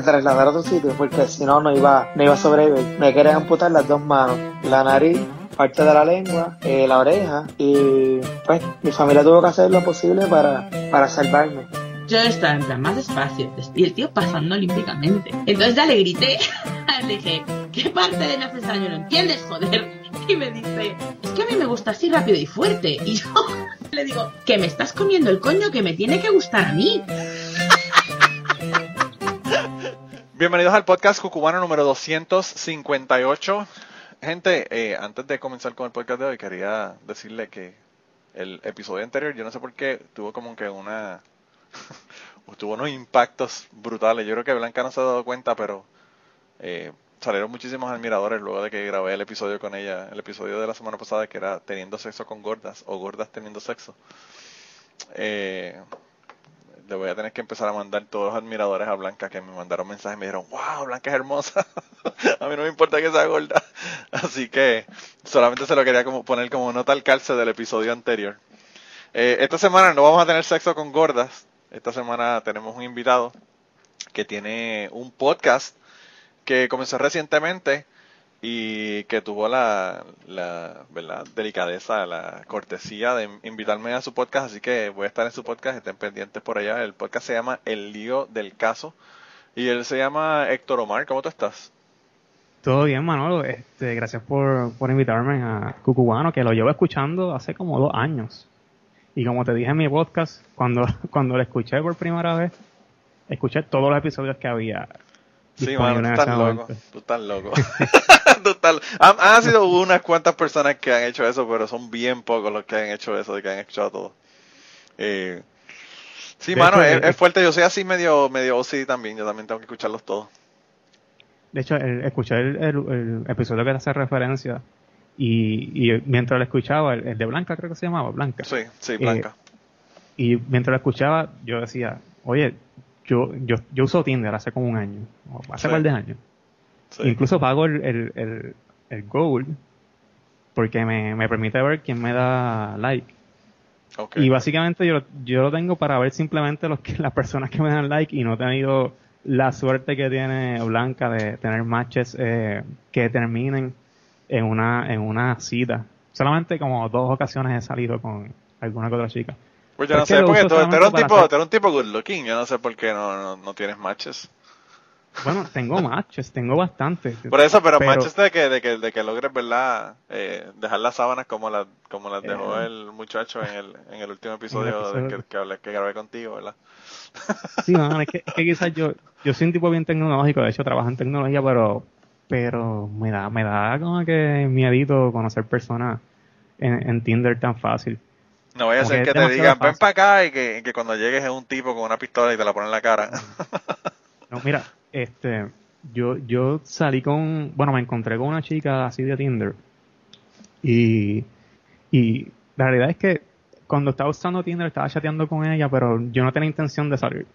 que, trasladar a otro sitio porque si no, no iba, no iba a sobrevivir. Me querían amputar las dos manos, la nariz, parte de la lengua, eh, la oreja y pues mi familia tuvo que hacer lo posible para, para salvarme. Yo estaba en plan más despacio y el tío pasando olímpicamente. Entonces ya le grité, le dije, ¿qué parte de necesario no entiendes, joder? Y me dice, es que a mí me gusta así rápido y fuerte. Y yo le digo, que me estás comiendo el coño que me tiene que gustar a mí. Bienvenidos al podcast cucubano número 258. Gente, eh, antes de comenzar con el podcast de hoy, quería decirle que el episodio anterior, yo no sé por qué, tuvo como que una... tuvo unos impactos brutales. Yo creo que Blanca no se ha dado cuenta, pero eh, salieron muchísimos admiradores luego de que grabé el episodio con ella, el episodio de la semana pasada que era teniendo sexo con gordas o gordas teniendo sexo. Eh, le voy a tener que empezar a mandar todos los admiradores a Blanca que me mandaron mensajes y me dijeron, wow, Blanca es hermosa. a mí no me importa que sea gorda. Así que solamente se lo quería como poner como nota al calce del episodio anterior. Eh, esta semana no vamos a tener sexo con gordas. Esta semana tenemos un invitado que tiene un podcast que comenzó recientemente y que tuvo la, la ¿verdad? delicadeza, la cortesía de invitarme a su podcast, así que voy a estar en su podcast, estén pendientes por allá. El podcast se llama El lío del caso y él se llama Héctor Omar. ¿Cómo tú estás? Todo bien, Manolo. Este, gracias por, por invitarme a Cucubano, que lo llevo escuchando hace como dos años. Y como te dije en mi podcast, cuando, cuando lo escuché por primera vez, escuché todos los episodios que había Sí, mano, tú estás loco. Tú estás loco. han, sido unas cuantas personas que han hecho eso, pero son bien pocos los que han hecho eso, de que han hecho todo. Eh, sí, mano, es, fuerte. Yo soy así medio, medio OCD también. Yo también tengo que escucharlos todos. De hecho, el, escuché el, episodio que hace referencia y, y mientras lo escuchaba, el, de Blanca creo que se llamaba, Blanca. Sí, sí, Blanca. Eh, y mientras lo escuchaba, yo decía, oye, yo, yo, yo uso Tinder hace como un año, hace par de años. Incluso pago el, el, el, Gold porque me, me, permite ver quién me da like. Y básicamente yo, yo lo tengo para ver simplemente los que, las personas que me dan like y no he tenido la suerte que tiene Blanca de tener matches eh, que terminen en una, en una cita. Solamente como dos ocasiones he salido con alguna que otra chica. Pues yo no sé, porque tú, eres un tipo, tú eres un tipo good looking, yo no sé por qué no, no, tienes matches. Bueno, tengo matches, tengo bastantes. Por eso, pero, matches de que, de que, de que logres, ¿verdad? Eh, dejar las sábanas como las, como las dejó eh. el muchacho en el, en el último episodio, De que, que, hablé, que grabé contigo, ¿verdad? Sí, no, es que, es que quizás yo, yo soy un tipo bien tecnológico, de hecho trabajo en tecnología, pero, pero me da, me da como que miedito conocer personas en, en Tinder tan fácil. No voy a ser que te digan, ven para acá y que, cuando llegues es un tipo con una pistola y te la pone en la cara. no, mira, este, yo, yo salí con, bueno, me encontré con una chica así de Tinder y, y la realidad es que cuando estaba usando Tinder estaba chateando con ella, pero yo no tenía intención de salir.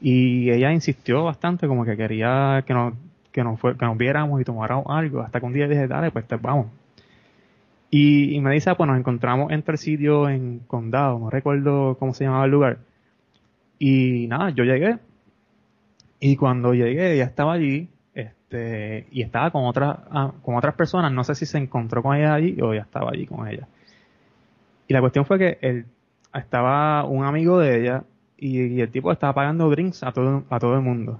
Y ella insistió bastante, como que quería que nos, que nos, que nos viéramos y tomáramos algo, hasta que un día dije, dale, pues te vamos. Y, me dice, ah, pues nos encontramos en el sitio en Condado, no recuerdo cómo se llamaba el lugar. Y nada, yo llegué. Y cuando llegué, ella estaba allí, este, y estaba con otras, ah, con otras personas. No sé si se encontró con ella allí o ya estaba allí con ella. Y la cuestión fue que él, estaba un amigo de ella y, el tipo estaba pagando drinks a todo, a todo el mundo.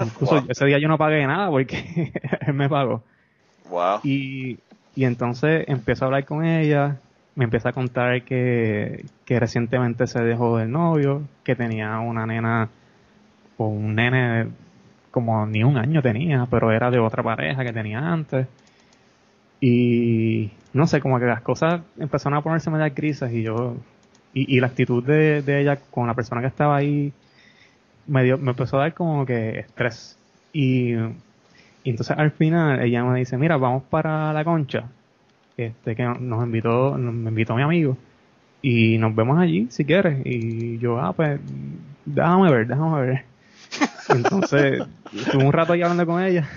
Incluso ese día yo no pagué nada porque él me pagó. Wow. Y y entonces empiezo a hablar con ella, me empieza a contar que, que recientemente se dejó del novio, que tenía una nena o un nene como ni un año tenía, pero era de otra pareja que tenía antes. Y no sé, como que las cosas empezaron a ponerse medio grises y yo, y, y la actitud de, de, ella con la persona que estaba ahí me, dio, me empezó a dar como que estrés. Y y entonces al final ella me dice, mira, vamos para la concha, este que nos invitó, me invitó mi amigo, y nos vemos allí si quieres. Y yo, ah, pues, déjame ver, déjame ver. Entonces, estuve un rato ahí hablando con ella,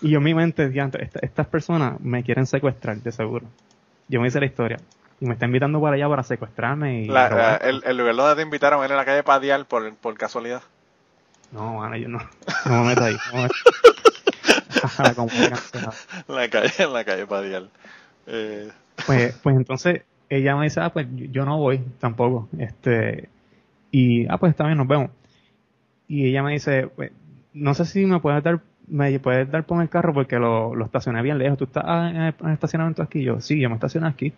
y yo en mi mente decía, estas personas me quieren secuestrar, de seguro. Yo me hice la historia. y me está invitando para allá para secuestrarme y La- robar. la- el, el lugar donde te invitaron era en la calle Padial por, por casualidad. No, mano, yo no, no me meto ahí. No me la calle, en la calle Padial. Eh, pues, pues entonces ella me dice, ah, pues yo- yo no voy tampoco. Este, y, ah, pues está bien, nos vemos. Y ella me dice, pues, no sé si me puedes dar, me puedes dar por el carro porque lo, lo estacioné bien lejos. ¿Tú estás en estacionamiento aquí? Yo, sí, yo me estacioné aquí.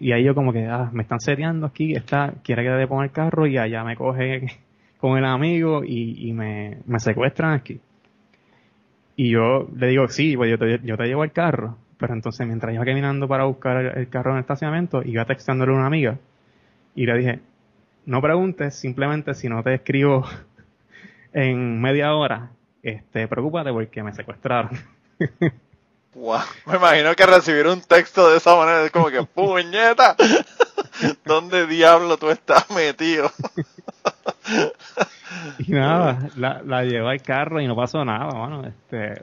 Y ahí yo como que, ah, me están seteando aquí, está, quiere que le ponga el carro y allá me coge con el amigo y, y me, me secuestran aquí. Y yo le digo, sí, pues yo te, yo te llevo el carro. Pero entonces mientras iba caminando para buscar el, el carro en el estacionamiento, iba textándole a una amiga. Y le dije, no preguntes, simplemente si no te escribo en media hora, este, preocúpate porque me secuestraron. wow. Me imagino que recibir un texto de esa manera es como que, puñeta, ¿dónde diablo tú estás metido? Y nada, la, la llevé al carro y no pasó nada, mano. Este,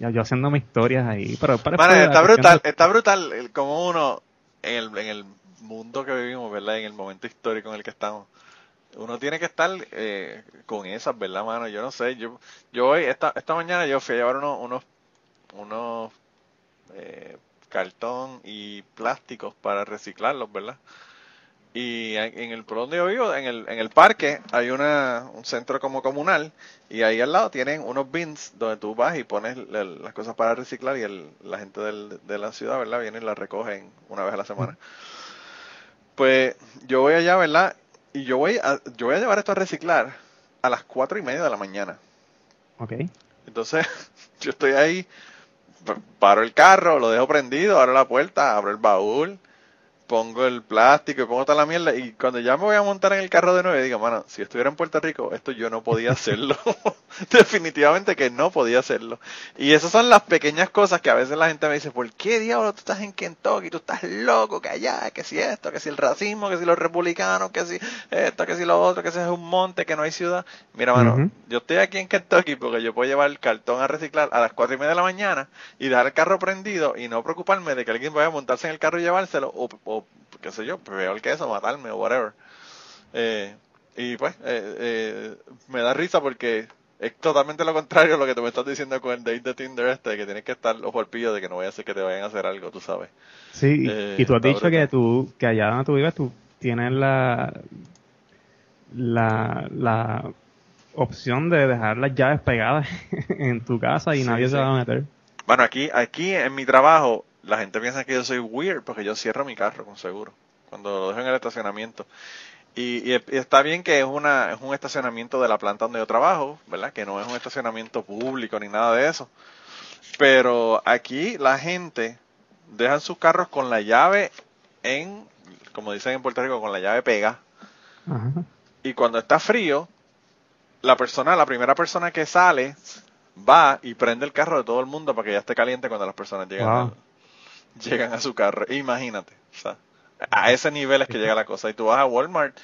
yo, yo haciendo mis historias ahí. Pero, fue la está brutal, está brutal el- como uno, en el, en el mundo que vivimos, ¿verdad? En el momento histórico en el que estamos. Uno tiene que estar eh, con esas, ¿verdad, mano? Yo no sé, yo, yo hoy, esta, esta mañana yo fui a llevar unos, unos, unos eh, cartón y plásticos para reciclarlos, ¿verdad? Y en el por donde yo vivo, en el, en el parque, hay una, un centro como comunal y ahí al lado tienen unos bins donde tú vas y pones la- las cosas para reciclar y el, la gente del- de la ciudad, ¿verdad? Viene y las recogen una vez a la semana. Pues yo voy allá, ¿verdad? Y yo voy a, yo voy a llevar esto a reciclar a las cuatro y media de la mañana. Ok. Entonces, yo estoy ahí, paro el carro, lo dejo prendido, abro la puerta, abro el baúl, pongo el plástico y pongo toda la mierda. Y cuando ya me voy a montar en el carro de nuevo, digo, mano, si estuviera en Puerto Rico, esto yo no podía hacerlo. Definitivamente que no podía hacerlo. Y esas son las pequeñas cosas que a veces la gente me dice, ¿por qué diablo tú estás en Kentucky? Tú estás loco, que allá, que si esto, que si el racismo, que si los republicanos, que si esto, que si lo otro, que si es un monte, que no hay ciudad. Mira, mano, yo estoy aquí en Kentucky porque yo puedo llevar el cartón a reciclar a las cuatro y media de la mañana y dejar el carro prendido y no preocuparme de que alguien vaya a montarse en el carro y llevárselo o, o qué sé yo, peor que eso, matarme o whatever. Eh, y pues, eh, eh, me da risa porque es totalmente lo contrario a lo que tú me estás diciendo con el date de Tinder este, que tienes que estar ojo al pillo de que no vaya a ser que te vayan a hacer algo, tú sabes. Sí, y- Eh, y tú has dicho brutal. que tú, que allá donde tú vives, tú tienes la, la, la opción de dejar las llaves pegadas en tu casa y Sí, nadie sí. se va a meter. Bueno, aquí, aquí en mi trabajo, la gente piensa que yo soy weird porque yo cierro mi carro con seguro. Cuando lo dejo en el estacionamiento. Y, y- y está bien que es una es un estacionamiento de la planta donde yo trabajo, ¿verdad? Que no es un estacionamiento público ni nada de eso. Pero aquí la gente dejan sus carros con la llave en, como dicen en Puerto Rico, con la llave pega. Ajá. Y cuando está frío, la persona, la primera persona que sale, va y prende el carro de todo el mundo para que ya esté caliente cuando las personas llegan, Wow. llegan a su carro. Imagínate. O sea, a ese nivel es que llega la cosa. Y tú vas a Walmart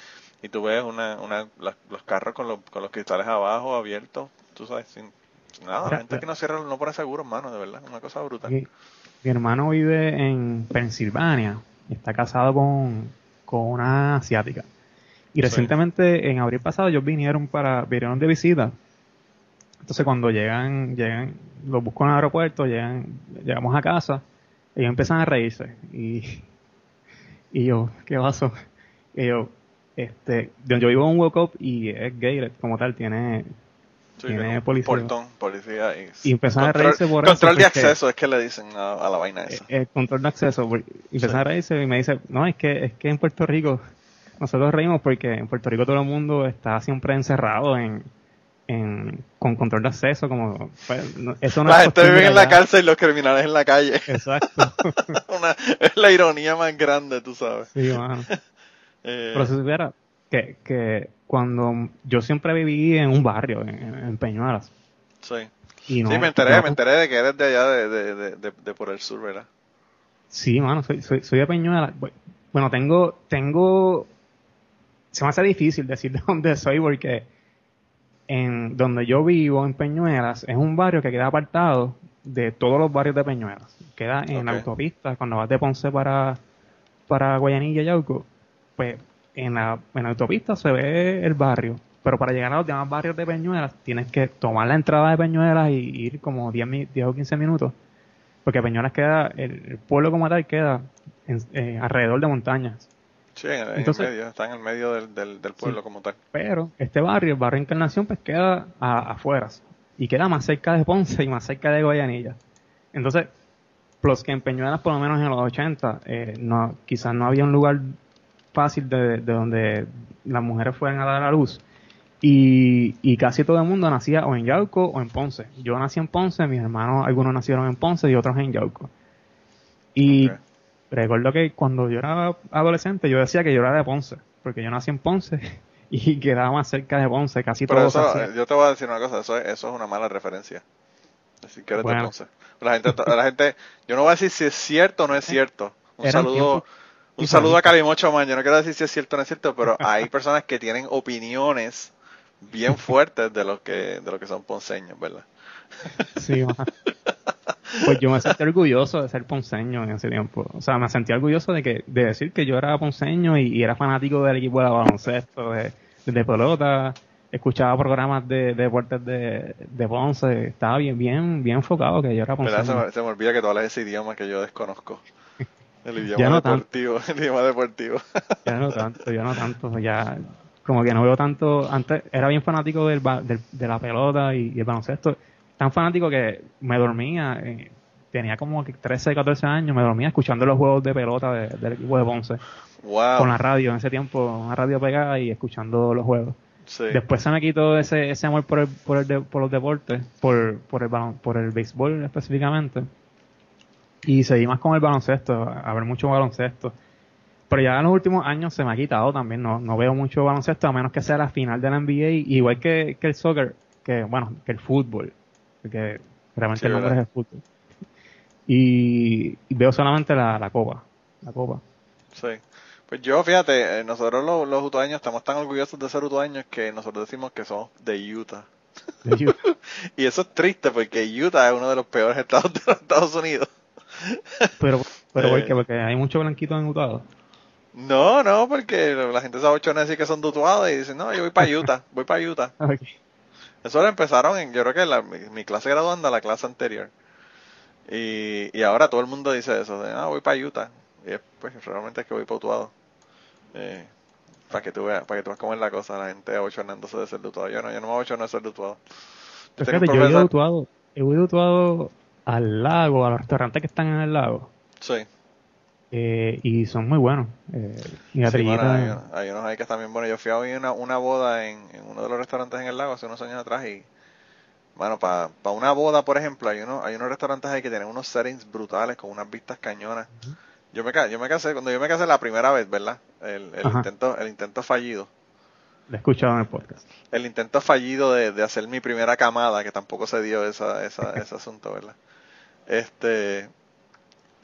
y tú ves una, una, los carros con los, con los cristales abajo abiertos, tú sabes, sin, sin nada. La gente que no cierra, no pone seguro, hermano, de verdad. Una cosa brutal. Mi, mi hermano vive en Pensilvania está casado con, con una asiática. Y Sí. recientemente, en abril pasado, ellos vinieron para, vinieron de visita. Entonces cuando llegan, llegan, los busco en el aeropuerto, llegan, llegamos a casa, ellos empiezan a reírse. Y, y yo, ¿qué pasó? Y yo, este, yo yo vivo en un walk-up y es gay como tal, tiene, Sí, tiene policía. Portón, policía. Y, Y empezaron a control- reírse por eso, Control de porque- acceso es que le dicen a, a la vaina esa. el control de acceso. Y Sí. a reírse y me dice, no, es que, es que en Puerto Rico, nosotros reímos porque en Puerto Rico todo el mundo está siempre encerrado en, en con control de acceso, como, pues, no- eso no la es gente vive en la cárcel y los criminales en la calle. Exacto. Una- es la ironía más grande, tú sabes. Sí, mano. Eh, Pero si supiera que, que cuando yo siempre viví en un barrio, en, en Peñuelas, sí. y no, sí, me enteré, no- me enteré de que eres de allá, de, de, de, de- por el sur, ¿verdad? Sí, mano, soy, soy, soy de Peñuelas. Bu- Bueno, tengo, tengo, se me hace difícil decir de dónde soy porque en donde yo vivo, en Peñuelas, es un barrio que queda apartado de todos los barrios de Peñuelas. Queda en la autopista, cuando vas de Ponce para, para Guayanilla y Yauco, pues en la, en la autopista se ve el barrio, pero para llegar a los demás barrios de Peñuelas tienes que tomar la entrada de Peñuelas y ir como 10, mi- 10 o 15 minutos, porque Peñuelas queda, el, el pueblo como tal queda en- eh, alrededor de montañas. Sí, en, en Entonces- el medio, está en el medio del, del, del pueblo Sí. como tal. Pero este barrio, el barrio Encarnación, pues queda a- afueras y queda más cerca de Ponce y más cerca de Guayanilla. Entonces, plus que en Peñuelas, por lo menos en los 80, eh, no, quizás no había un lugar fácil de, de donde las mujeres fueran a dar a luz. Y, y casi todo el mundo nacía o en Yauco o en Ponce. Yo nací en Ponce, mis hermanos, algunos nacieron en Ponce y otros en Yauco. Y. recuerdo que cuando yo era adolescente, yo decía que yo era de Ponce, porque yo nací en Ponce y quedaba más cerca de Ponce, casi Pero todo eso, hacía. eh, yo te voy a decir una cosa, eso es, eso es una mala referencia. Decir que eres de. Ponce. La gente, la gente, yo no voy a decir si es cierto o no es cierto. Un Eran saludo, un saludo a. Calimocho Man. Yo no quiero decir si es cierto o no es cierto, pero hay personas que tienen opiniones bien fuertes de lo que, de lo que son ponceños, ¿verdad? Sí, ma. Pues yo me sentí orgulloso de ser ponceño en ese tiempo. O sea, me sentí orgulloso de que de decir que yo era ponceño y, y era fanático del equipo de baloncesto, de, de pelota. Escuchaba programas de, de deportes de, de Ponce. Estaba bien, bien, bien enfocado que yo era ¿Verdad? Se, ponceño. me, se me olvida que tú hablas ese idioma que yo desconozco. El idioma no tanto. deportivo, el idioma deportivo. Ya no tanto, ya no tanto. Ya como que no veo tanto. Antes era bien fanático del, del- de la pelota y, y el baloncesto. Tan fanático que me dormía. eh, tenía como que 13, 14 años. Me dormía escuchando los juegos de pelota de- del equipo de Ponce. Wow. Con la radio en ese tiempo, una radio pegada y escuchando los juegos. Sí. Después se me quitó ese, ese amor por, el, por, el de- por los deportes, por, por, el balon- por el béisbol específicamente. Y seguí más con el baloncesto, a a ver mucho baloncesto. Pero ya en los últimos años se me ha quitado también, no, no veo mucho baloncesto, a menos que sea la final de la NBA, igual que, que el soccer, que bueno, que el fútbol, porque realmente Sí, el nombre ¿verdad? es el fútbol. Y, y veo solamente la, la copa, la copa. Sí. Pues yo, fíjate, eh, nosotros los, los utuaños estamos tan orgullosos de ser utuaños que nosotros decimos que somos de Utah. De hecho, Y eso es triste porque Utah es uno de los peores estados de los Estados Unidos. pero, pero Eh. ¿por qué? porque hay mucho blanquito en Utah. No, no, porque la gente se abochona de decir que son de Utuado y dicen, no, yo voy para Utah, voy para Utah. Ok. Eso lo empezaron en, yo creo que la, mi, mi clase graduanda, la clase anterior. Y, y ahora todo el mundo dice eso, de, ah, voy para Utah. Y es, pues realmente es que voy para Utuado. Eh, para que tú veas, para que tú veas cómo es la cosa, la gente abochonándose de ser de Utuado. Yo no, yo no me abochono de ser de Utuado. Pero fíjate, yo he ido a Utuado, he ido a Utuado al lago, a los restaurantes que están en el lago, Sí, eh, y son muy buenos. Eh, y sí, bueno, hay, unos- hay unos ahí que están bien buenos. Yo fui a una, una boda en, en uno de los restaurantes en el lago hace unos años atrás y, bueno, para una boda, por ejemplo, hay, uno, hay unos restaurantes ahí que tienen unos settings brutales con unas vistas cañonas. Yo me, yo me casé, cuando yo me casé la primera vez, ¿verdad? El, el intento, el intento fallido. lo he escuchado en el podcast. El intento fallido de, de hacer mi primera camada, que tampoco se dio esa, esa, ese asunto, ¿verdad? Este,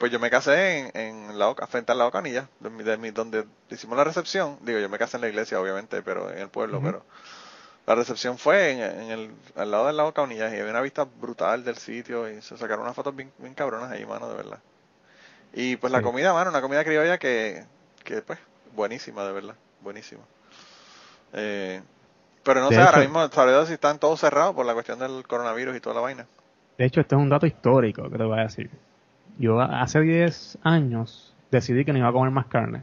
pues yo me casé en, en la, Oca- frente al lago Canilla, de mi- de mi- donde hicimos la recepción. Digo, yo me casé en la iglesia, obviamente, pero en el pueblo, pero la recepción fue en, en el, al lado del lago Canilla y había una vista brutal del sitio y se sacaron unas fotos bien, bien cabronas ahí, mano, de verdad. Y pues la comida, mano, una comida criolla que, que pues, buenísima, de verdad, buenísima. Eh, pero no De sé, ahora hecho- mismo, sabré si están todos cerrados por la cuestión del coronavirus y toda la vaina. De hecho, este es un dato histórico que te voy a decir. Yo hace 10 años decidí que no iba a comer más carne.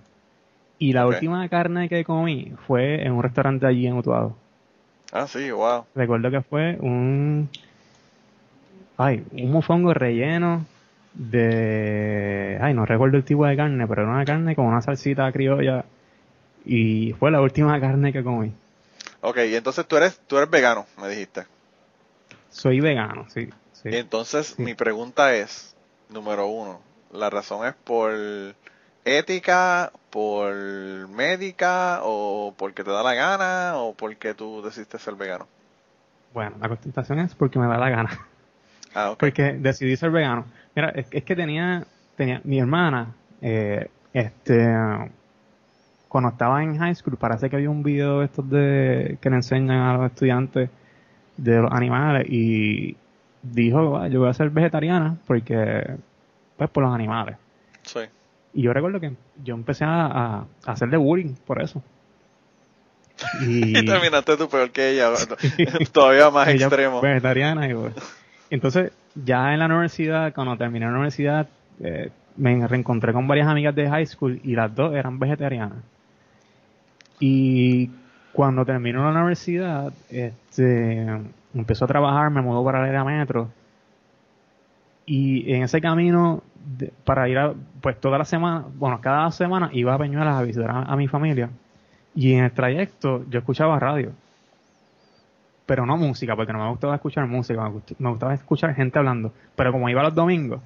Y la última carne que comí fue en un restaurante allí en Utuado. Ah, sí, wow. Recuerdo que fue un. Ay, un mofongo relleno de. Ay, no recuerdo el tipo de carne, pero era una carne con una salsita criolla. Y fue la última carne que comí. Ok, y entonces tú eres, tú eres vegano, me dijiste. Soy vegano, sí. sí. Entonces, Sí. mi pregunta es, número uno, ¿la razón es por ética, por médica, o porque te da la gana, o porque tú decidiste ser vegano? Bueno, la contestación es porque me da la gana. Ah. Porque decidí ser vegano. Mira, es, es que tenía, tenía mi hermana, eh, este, cuando estaba en high school, parece que había un video de estos de que le enseñan a los estudiantes de los animales y dijo, "Ah, yo voy a ser vegetariana porque, pues, por los animales. Sí. Y yo recuerdo que yo empecé a, a hacerle bullying por eso. Y, terminaste tú peor que ella, todavía más extremo. Vegetariana y entonces ya en la universidad, cuando terminé la universidad, eh, me reencontré con varias amigas de high school y las dos eran vegetarianas. Y cuando terminó la universidad, este, empezó a trabajar, me mudó para la metro. Y en ese camino, para ir a, pues toda la semana, bueno, cada semana iba a Peñuelas a visitar a, mi familia. Y en el trayecto yo escuchaba radio. Pero no música, porque no me gustaba escuchar música, me gustaba, escuchar gente hablando. Pero como iba los domingos,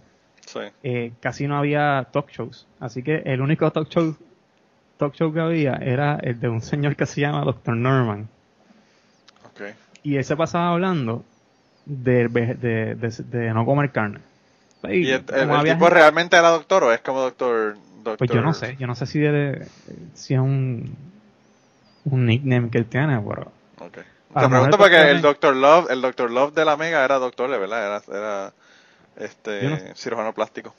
eh, casi no había talk shows. Así que el único talk show talk show que había era el de un señor que se llama Dr. Norman. Y él se pasaba hablando de, de, no comer carne. ¿Y, el, tipo realmente era doctor o es como doctor, Pues yo no sé, yo no sé si, si es un, un nickname que él tiene, pero... Okay. Te pregunto porque el Doctor Love, el Doctor Love de la Mega era doctor, ¿verdad? Era, era este cirujano plástico.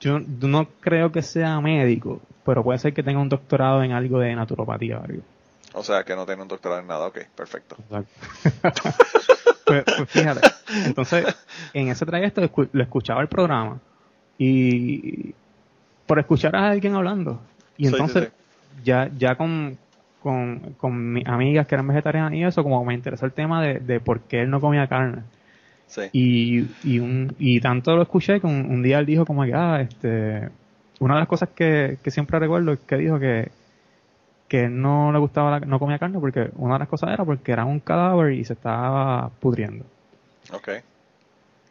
Yo no creo que sea médico, pero puede ser que tenga un doctorado en algo de naturopatía o algo. O sea, que no tiene un doctorado en nada, ok, perfecto. pues, pues, fíjate, entonces en ese trayecto lo escuchaba el programa y por escuchar a alguien hablando. Y entonces ya ya con, con, con mis amigas que eran vegetarianas y eso, como me interesó el tema de, de por qué él no comía carne. Y, y, un, y tanto lo escuché que un, día él dijo como que, ah, este, una de las cosas que, que siempre recuerdo es que dijo que, que no le gustaba, no comía carne porque una de las cosas era porque era un cadáver y se estaba pudriendo. Ok.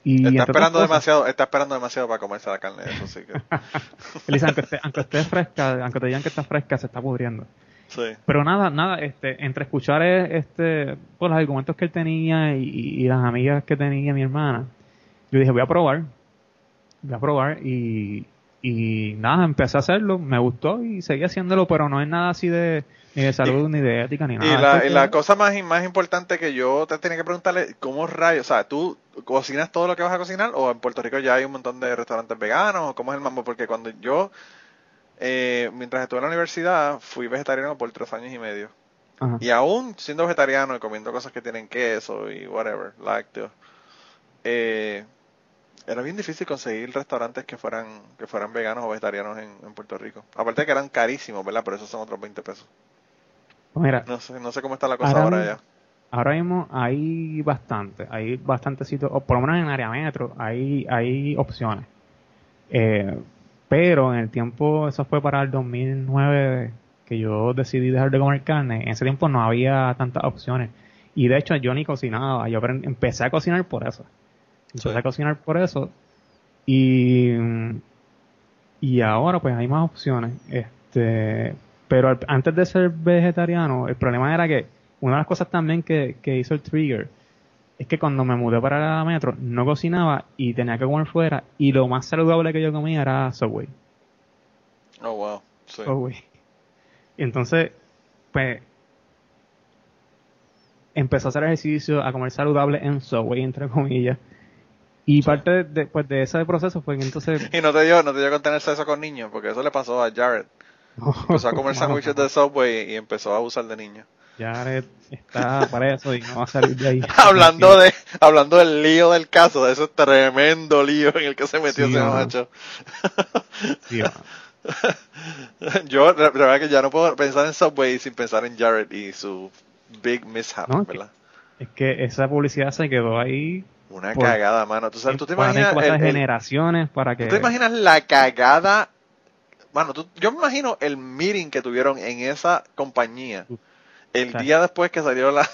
Y está esperando demasiado, está esperando demasiado para comerse la carne, eso sí que. Elisa, aunque esté, aunque esté fresca, aunque te digan que está fresca, se está pudriendo. Pero nada, nada, este, entre escuchar este, pues, los argumentos que él tenía y, las amigas que tenía mi hermana, yo dije, voy a probar, voy a probar y, y nada, empecé a hacerlo, me gustó y seguí haciéndolo, pero no es nada así de, ni de salud, ni de ética, ni nada. Y la, cosa más, más importante que yo te tenía que preguntarle, ¿cómo rayos? O sea, ¿tú cocinas todo lo que vas a cocinar o en Puerto Rico ya hay un montón de restaurantes veganos? ¿Cómo es el mambo? Porque cuando yo eh, mientras estuve en la universidad, fui vegetariano por tres años y medio. Y aún siendo vegetariano y comiendo cosas que tienen queso y whatever, lácteos, eh, era bien difícil conseguir restaurantes que fueran que fueran veganos o vegetarianos en, Puerto Rico. Aparte de que eran carísimos, ¿verdad? Pero esos son otros 20 pesos. Pues mira, no sé, no sé cómo está la cosa ahora, ya. Ahora mismo hay bastante, hay bastantes sitios, o por lo menos en área metro, hay, hay opciones. Eh, pero en el tiempo, eso fue para el 2009 que yo decidí dejar de comer carne. En ese tiempo no había tantas opciones. Y de hecho yo ni cocinaba. Yo empecé a cocinar por eso. Empecé a cocinar por eso. Y, y ahora pues hay más opciones. Este, pero antes de ser vegetariano, el problema era que una de las cosas también que, que hizo el trigger es que cuando me mudé para la metro no cocinaba y tenía que comer fuera y lo más saludable que yo comía era Subway. Oh, wow. Subway. Y entonces, pues, empezó a hacer ejercicio, a comer saludable en Subway, entre comillas. Y parte de, pues, de ese proceso fue que entonces... Y no te dio, no te dio con tener sexo con niños, porque eso le pasó a Jared. empezó a comer sándwiches de Subway y empezó a abusar de niños. Jared está para eso y no va a salir de ahí. hablando de hablando del lío del caso, de ese tremendo lío en el que se metió ese macho. Yo, la verdad que ya no puedo pensar en Subway sin pensar en Jared y su big mishap, ¿verdad? Es que esa publicidad se quedó ahí. Una cagada, mano. ¿Tú, sabes, ¿tú te imaginas. generaciones para que. ¿Tú te imaginas la cagada? Mano, yo me imagino el meeting que tuvieron en esa compañía el día después que salió la,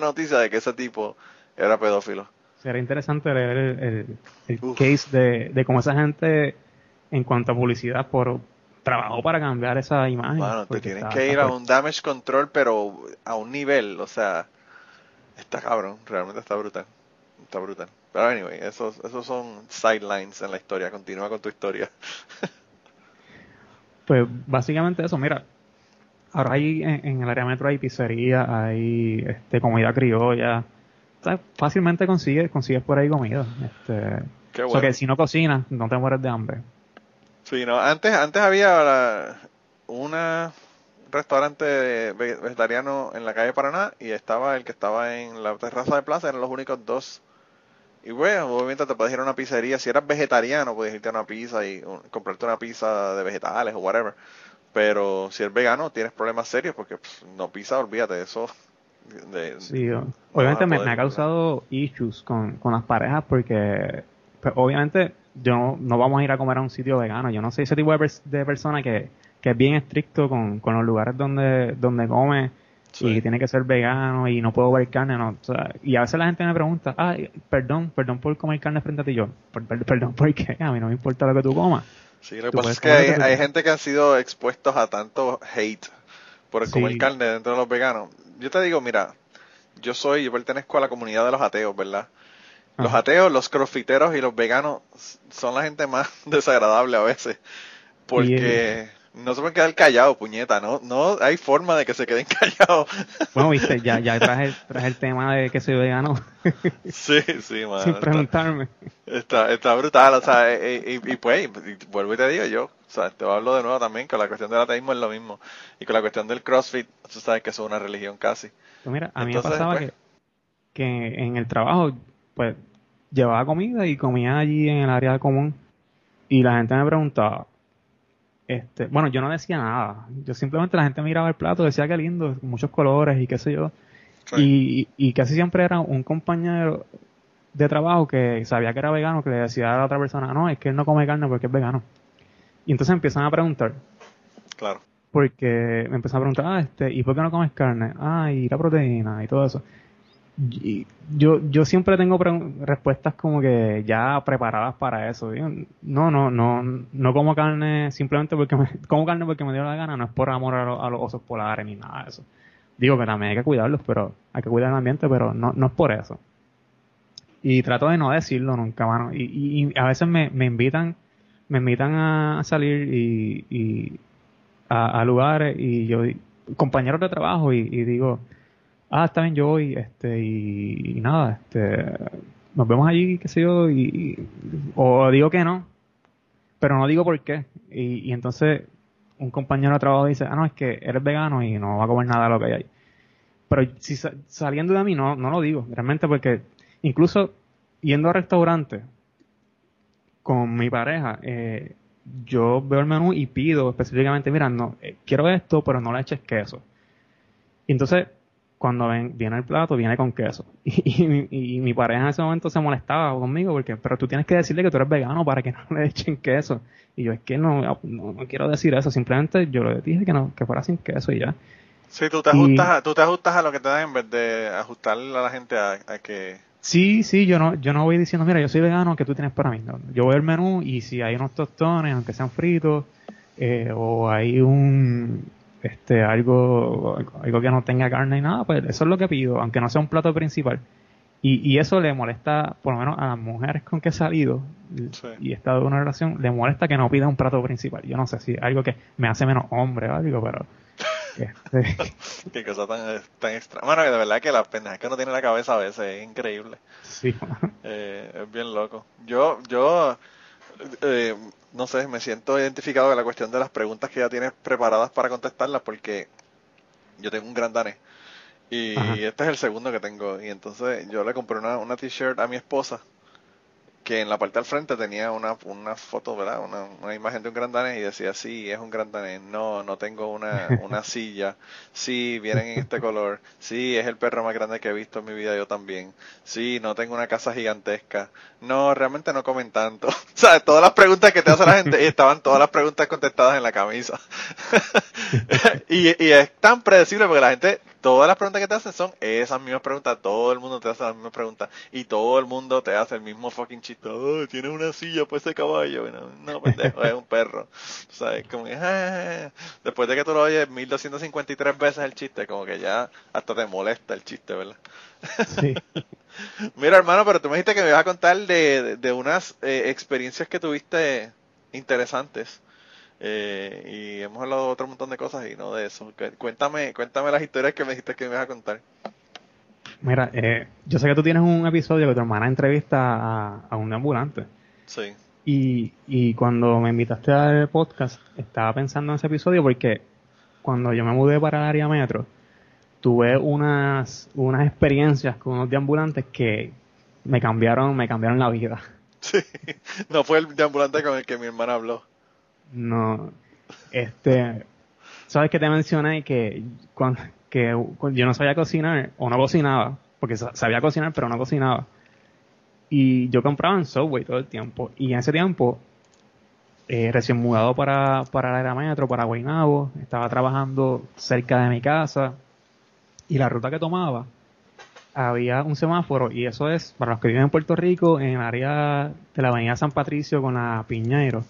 noticia de que ese tipo era pedófilo. Sería interesante leer el, case de, de cómo esa gente, en cuanto a publicidad, por trabajó para cambiar esa imagen. Bueno, te tienen que ir a un damage control, pero a un nivel, o sea, está cabrón, realmente está brutal. Está brutal. Pero anyway, esos, esos son sidelines en la historia. Continúa con tu historia. pues básicamente eso, mira, Ahora hay en, el área metro hay pizzería, hay este, comida criolla. fácilmente consigues, consigues por ahí comida. Este, Qué bueno. O sea que si no cocinas, no te mueres de hambre. Sí, no, antes, antes había la- una restaurante vegetariano en la calle Paraná y estaba el que estaba en la terraza de plaza, eran los únicos dos. Y bueno, obviamente te puedes ir a una pizzería, si eras vegetariano puedes irte a una pizza y un- comprarte una pizza de vegetales o whatever. Pero si eres vegano tienes problemas serios porque pff, no pizza, olvídate de eso. De, Sí, obviamente me, ha causado issues con, con las parejas porque pues, obviamente yo no, no vamos a ir a comer a un sitio vegano. Yo no soy ese tipo de, pers- de persona que, que es bien estricto con, con los lugares donde, donde come Sí. y tiene que ser vegano y no puedo ver carne. No, O sea, y a veces la gente me pregunta, ay, perdón, perdón por comer carne frente a ti. Yo, "Per- per- perdón, ¿por qué? A mí no me importa lo que tú comas. Sí, lo que pasa es que comer hay, hay gente que han sido expuestos a tanto hate por Sí. comer carne dentro de los veganos. Yo te digo, mira, yo soy, yo pertenezco a la comunidad de los ateos, ¿verdad? Los Ajá. ateos, los crofiteros y los veganos son la gente más desagradable a veces. Porque no se pueden quedar callados, puñeta, ¿no? No hay forma de que se queden callados. Bueno, viste, ya, ya traje, traje el tema de que soy vegano sí, sí, mano. sin preguntarme. Está, está brutal, o sea, eh, eh, y, y pues, y vuelvo y te digo yo, o sea, te hablo de nuevo también, con la cuestión del ateísmo es lo mismo, y con la cuestión del CrossFit, tú sabes que eso es una religión casi. Pues mira, a mí Entonces, me pasaba pues- que, que en el trabajo, pues, llevaba comida y comía allí en el área común. Y la gente me preguntaba, este, bueno, yo no decía nada. Yo simplemente la gente miraba el plato, decía que lindo, muchos colores y qué sé yo. Y, y casi siempre era un compañero de trabajo que sabía que era vegano, que le decía a la otra persona, no, es que él no come carne porque es vegano. Y entonces empiezan a preguntar, Claro, porque me empezó a preguntar, ah, este, ¿y por qué no comes carne? Ah, y la proteína y todo eso. Yo, yo siempre tengo respuestas como que ya preparadas para eso. No, no, no, no como carne simplemente porque me, como carne porque me dio la gana, no es por amor a, lo- a los osos polares ni nada de eso. Digo que también hay que cuidarlos, pero hay que cuidar el ambiente, pero no, no es por eso. Y trato de no decirlo nunca, mano. Y, a veces me, me invitan, me invitan a salir y, a, lugares y yo compañeros de trabajo y digo ah está bien yo voy este y, nada este nos vemos allí qué sé yo y, o digo que no pero no digo por qué y, entonces un compañero de trabajo dice ah no es que eres vegano y no va a comer nada de lo que hay ahí pero si sa- saliendo de mí no no lo digo realmente porque incluso yendo a restaurantes con mi pareja, eh, yo veo el menú y pido específicamente, mira, no, eh, quiero esto, pero no le eches queso. Y entonces, cuando ven, viene el plato, viene con queso. Y, y mi- y mi pareja en ese momento se molestaba conmigo porque, pero tú tienes que decirle que tú eres vegano para que no le echen queso. Y yo, es que no, no, no quiero decir eso, simplemente yo le dije que no, que fuera sin queso y ya. sí, tú te Y- ajustas, a, tú te ajustas a lo que te dan en vez de ajustarle a la gente a, a que... Sí, sí, yo no, yo no voy diciendo, mira, yo soy vegano, ¿qué tú tienes para mí? No, yo voy al menú y si hay unos tostones, aunque sean fritos, eh, o hay un, este, algo, algo que no tenga carne y nada, pues eso es lo que pido, aunque no sea un plato principal. Y, y eso le molesta, por lo menos a las mujeres con que he salido Sí. y he estado en una relación, le molesta que no pida un plato principal. Yo no sé si algo que me hace menos hombre o algo, pero, este, Qué cosa tan, tan extraña. Bueno, de verdad que la pendeja que uno tiene en la cabeza a veces es increíble. sí, Eh, es bien loco. Yo, yo, eh, no sé, me siento identificado con la cuestión de las preguntas que ya tienes preparadas para contestarlas porque yo tengo un gran danés y Ajá. este es el segundo que tengo. Y entonces yo le compré una, una t-shirt a mi esposa que en la parte al frente tenía una, una foto, ¿verdad? Una, una imagen de un gran danés y decía, sí, es un gran danés. No, no tengo una, una silla. Sí, vienen en este color. Sí, es el perro más grande que he visto en mi vida, yo también. Sí, no tengo una casa gigantesca. No, realmente no comen tanto. o sea, todas las preguntas que te hace la gente, y estaban todas las preguntas contestadas en la camisa. y, y es tan predecible porque la gente, todas las preguntas que te hacen son esas mismas preguntas. Todo el mundo te hace las mismas preguntas. Y todo el mundo te hace el mismo fucking chiste. Oh, tienes una silla pues ese caballo. No, no, pendejo, es un perro. O sea, es como que, "Ah". después de que tú lo oyes 1253 veces el chiste, como que ya hasta te molesta el chiste, ¿verdad? sí. Mira, hermano, pero tú me dijiste que me ibas a contar de, de, de unas eh, experiencias que tuviste interesantes. Eh, y hemos hablado de otro montón de cosas y no de eso. Cu- Cuéntame, cuéntame las historias que me dijiste que me ibas a contar. Mira, eh, yo sé que tú tienes un episodio que tu hermana entrevista a, a un ambulante. Sí. Y, y cuando me invitaste al podcast, estaba pensando en ese episodio porque cuando yo me mudé para el área metro, tuve unas, unas experiencias con unos deambulantes que me cambiaron, me cambiaron la vida. Sí, no fue el deambulante con el que mi hermana habló. No, este, sabes que te mencioné que cuando, que yo no sabía cocinar o no cocinaba, porque sabía cocinar pero no cocinaba. Y yo compraba en Subway todo el tiempo. Y en ese tiempo, eh, recién mudado para, para el área metro, para Guaynabo, estaba trabajando cerca de mi casa. Y la ruta que tomaba, había un semáforo. Y eso es, para los que viven en Puerto Rico, en el área de la avenida San Patricio con la Piñeiro.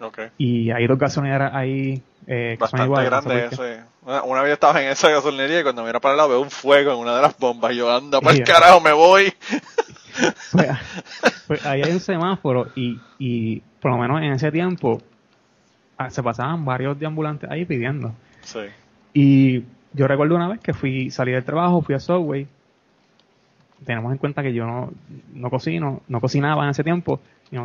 Okay. Y hay dos gasolineras ahí. Eh, Bastante grande ese. Una, vez estaba en esa gasolinería y cuando mira para el lado veo un fuego en una de las bombas. Yo, anda, para el carajo, me voy. Pues, pues, ahí hay un semáforo y, y por lo menos en ese tiempo ah, se pasaban varios deambulantes ahí pidiendo. Sí. Y yo recuerdo una vez que fui, salí del trabajo, fui a Subway. Tenemos en cuenta que yo no, no cocino, no cocinaba en ese tiempo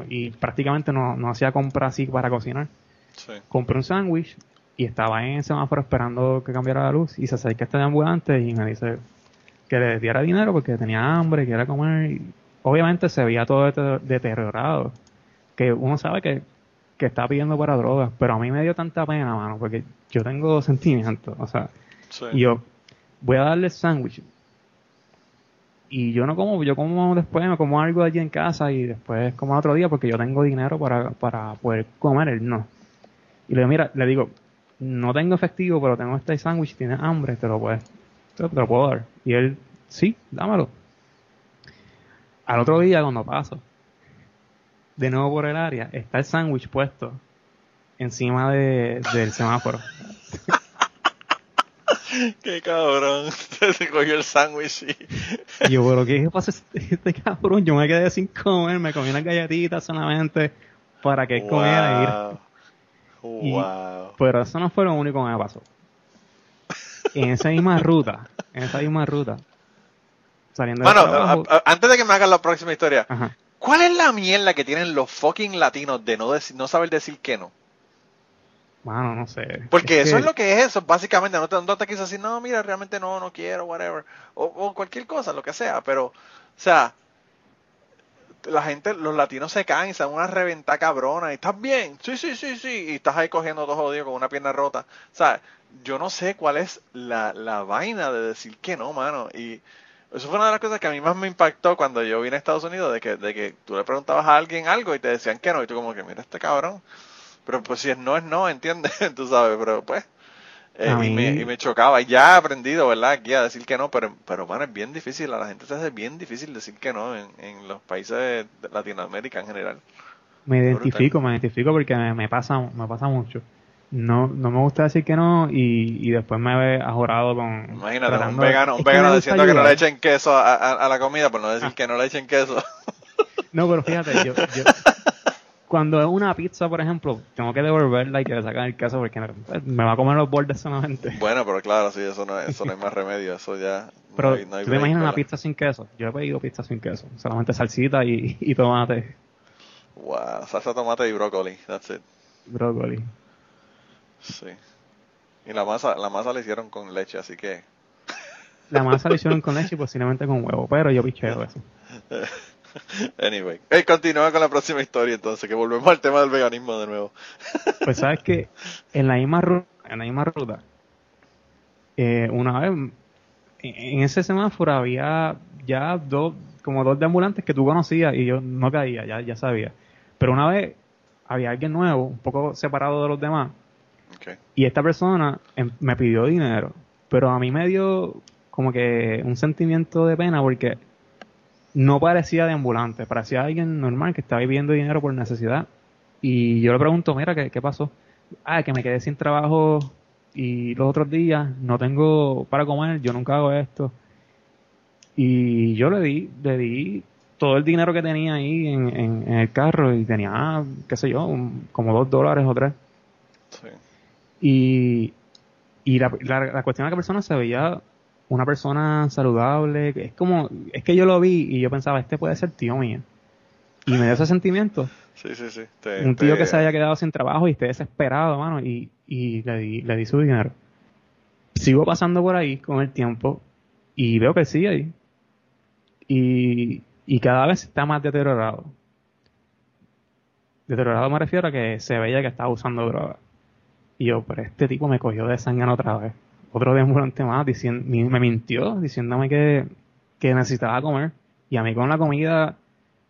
y prácticamente no, no hacía compras así para cocinar. Sí. Compré un sándwich y estaba en el semáforo esperando que cambiara la luz y se acerca este ambulante y me dice que le diera dinero porque tenía hambre, quería comer. Y obviamente se veía todo deteriorado, que uno sabe que, que está pidiendo para drogas, pero a mí me dio tanta pena, mano, porque yo tengo sentimientos, o sea, y yo voy a darle sándwich y yo no como, yo como después, me como algo allí en casa y después como otro día porque yo tengo dinero para, para poder comer, él no. Y le digo, mira, le digo, no tengo efectivo, pero tengo este sándwich, tienes hambre, te lo puedes, te, lo puedo dar. Y él, sí, dámelo. Al otro día cuando paso, de nuevo por el área, está el sándwich puesto encima de, del semáforo. Qué cabrón. Se cogió el sándwich y... yo, pero ¿qué pasa este, este, cabrón? Yo me quedé sin comer, me comí unas galletitas solamente para que él comiera y wow. Pero eso no fue lo único que me pasó. En esa misma ruta, en esa misma ruta, saliendo Bueno, antes de que me hagas la próxima historia, ¿cuál es la mierda que tienen los fucking latinos de no, no saber decir que no? Mano, no sé. Porque eso es lo que es eso, básicamente. No te, no te quiso decir, no, mira, realmente no, no quiero, whatever. O, cualquier cosa, lo que sea. Pero, o sea, la gente, los latinos se caen, se dan una reventa cabrona. Y estás bien, sí, sí, sí, sí. Y estás ahí cogiendo todo jodido con una pierna rota. O sea, yo no sé cuál es la, la vaina de decir que no, mano. Y eso fue una de las cosas que a mí más me impactó cuando yo vine a Estados Unidos, de que, de que tú le preguntabas a alguien algo y te decían que no. Y tú como que, mira este cabrón. Pero pues si es no, es no, ¿entiendes? Tú sabes, pero pues... Eh, y, me, y, me, chocaba. Ya he aprendido, ¿verdad? Aquí a decir que no, pero, pero bueno, es bien difícil. A la gente se hace bien difícil decir que no en, en los países de Latinoamérica en general. Me identifico, me identifico porque me, pasa me pasa mucho. No no me gusta decir que no y, y después me he ajorado con... Imagínate, un vegano, un vegano diciendo que no le echen queso a, a, la comida por no decir ah. que no le echen queso. No, pero fíjate, yo, yo, cuando es una pizza, por ejemplo, tengo que devolverla y que sacar el queso porque me va a comer los bordes solamente. Bueno, pero claro, sí, eso no, eso no hay más remedio, eso ya... Pero, no hay, ¿tú te imaginas una pizza sin queso? Yo he pedido pizza sin queso, solamente salsita y, y tomate. Wow, salsa, tomate y brócoli, that's it. Brócoli. Sí. Y la masa, la masa la hicieron con leche, así que... La masa la hicieron con leche y posiblemente con huevo, pero yo picheo eso. Anyway, hey, continúa con la próxima historia entonces, que volvemos al tema del veganismo de nuevo. pues sabes que en la misma ruta, en la misma ruta, eh, una vez en ese semáforo había ya dos, como dos de ambulantes que tú conocías y yo no caía, ya, ya sabía. Pero una vez había alguien nuevo, un poco separado de los demás, y esta persona em, me pidió dinero, pero a mí me dio como que un sentimiento de pena porque no parecía de ambulante, parecía alguien normal que estaba viviendo dinero por necesidad. Y yo le pregunto, mira, ¿qué, qué pasó? Ah, que me quedé sin trabajo y los otros días no tengo para comer, yo nunca hago esto. Y yo le di, le di todo el dinero que tenía ahí en, en, el carro y tenía, qué sé yo, como dos dólares o tres. Sí. Y, y la, la, la cuestión es que la persona se veía una persona saludable, es como, es que yo lo vi y yo pensaba, este puede ser tío mío. Y me dio ese sentimiento. Sí, sí, sí. un tío que se haya quedado sin trabajo y esté desesperado, mano, y, y le, di, le di su dinero. Sigo pasando por ahí con el tiempo y veo que sigue ahí. Y, y cada vez está más deteriorado. Deteriorado me refiero a que se veía que estaba usando droga. Y yo, pero este tipo me cogió de sangre otra vez. Otro desmurante más, diciendo, me mintió, diciéndome que, que necesitaba comer. Y a mí con la comida,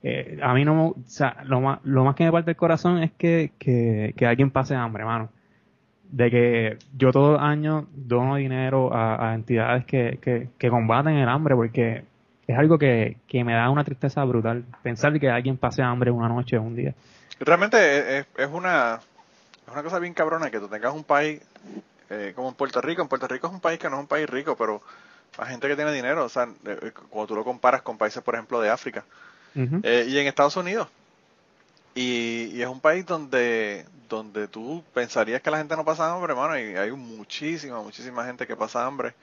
eh, a mí no, o sea, lo más, lo más que me parte el corazón es que, que, que alguien pase hambre, mano. De que yo todos los años dono dinero a, entidades que, que, que, combaten el hambre, porque es algo que, que me da una tristeza brutal. Pensar que alguien pase hambre una noche o un día. Realmente es, es una es una cosa bien cabrona que tú tengas un país eh, como en Puerto Rico. En Puerto Rico es un país que no es un país rico, pero hay gente que tiene dinero. O sea, eh, eh, cuando tú lo comparas con países, por ejemplo, de África. y en Estados Unidos. Y, es un país donde donde tú pensarías que la gente no pasa hambre, hermano, y hay muchísima, muchísima gente que pasa hambre.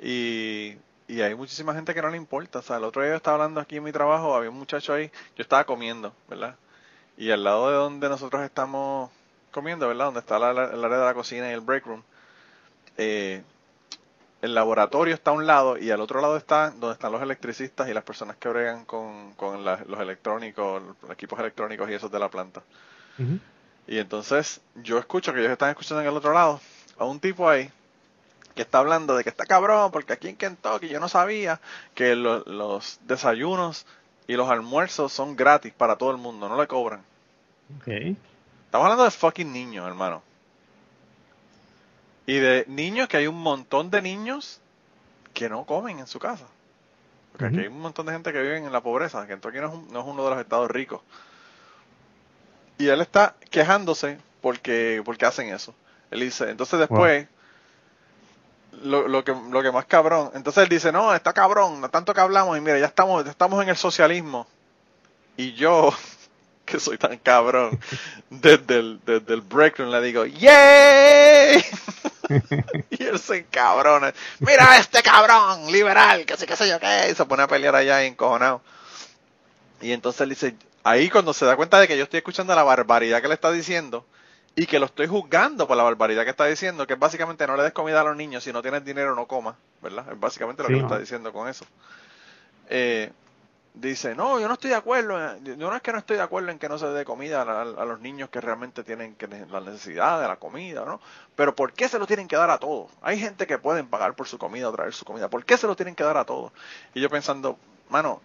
Y, y hay muchísima gente que no le importa. O sea, el otro día yo estaba hablando aquí en mi trabajo, había un muchacho ahí, yo estaba comiendo, ¿verdad? Y al lado de donde nosotros estamos comiendo, ¿verdad? Donde está la, el área de la cocina y el break room. Eh, el laboratorio está a un lado y al otro lado está donde están los electricistas y las personas que bregan con, con los electrónicos, los equipos electrónicos y esos de la planta. Y entonces yo escucho que ellos están escuchando en el otro lado a un tipo ahí que está hablando de que está cabrón porque aquí en Kentucky yo no sabía que los desayunos y los almuerzos son gratis para todo el mundo, no le cobran. Okay. Estamos hablando de fucking niños, hermano. Y de niños que hay un montón de niños que no comen en su casa. Porque aquí hay un montón de gente que vive en la pobreza. Que entonces no es, no es uno de los estados ricos. Y él está quejándose porque, porque hacen eso. Él dice, entonces después, lo, lo, que, lo que más cabrón, entonces él dice, no, está cabrón, no tanto que hablamos, y mira, ya estamos, ya estamos en el socialismo. Y yo, que soy tan cabrón, desde el, desde el break room le digo, ¡Yay! y él se encabrona. Mira este cabrón, liberal, que sé qué sé yo qué. Y se pone a pelear allá encojonado. Y entonces él dice, ahí cuando se da cuenta de que yo estoy escuchando la barbaridad que le está diciendo y que lo estoy juzgando por la barbaridad que está diciendo, que es básicamente no le des comida a los niños, si no tienes dinero no comas, ¿verdad? Es básicamente lo que está diciendo con eso. Eh, dice, no, yo no estoy de acuerdo, yo no es que no estoy de acuerdo en que no se dé comida a, los niños que realmente tienen que, la necesidad de la comida, ¿no? Pero ¿por qué se lo tienen que dar a todos? Hay gente que pueden pagar por su comida o traer su comida, ¿por qué se lo tienen que dar a todos? Y yo pensando, mano,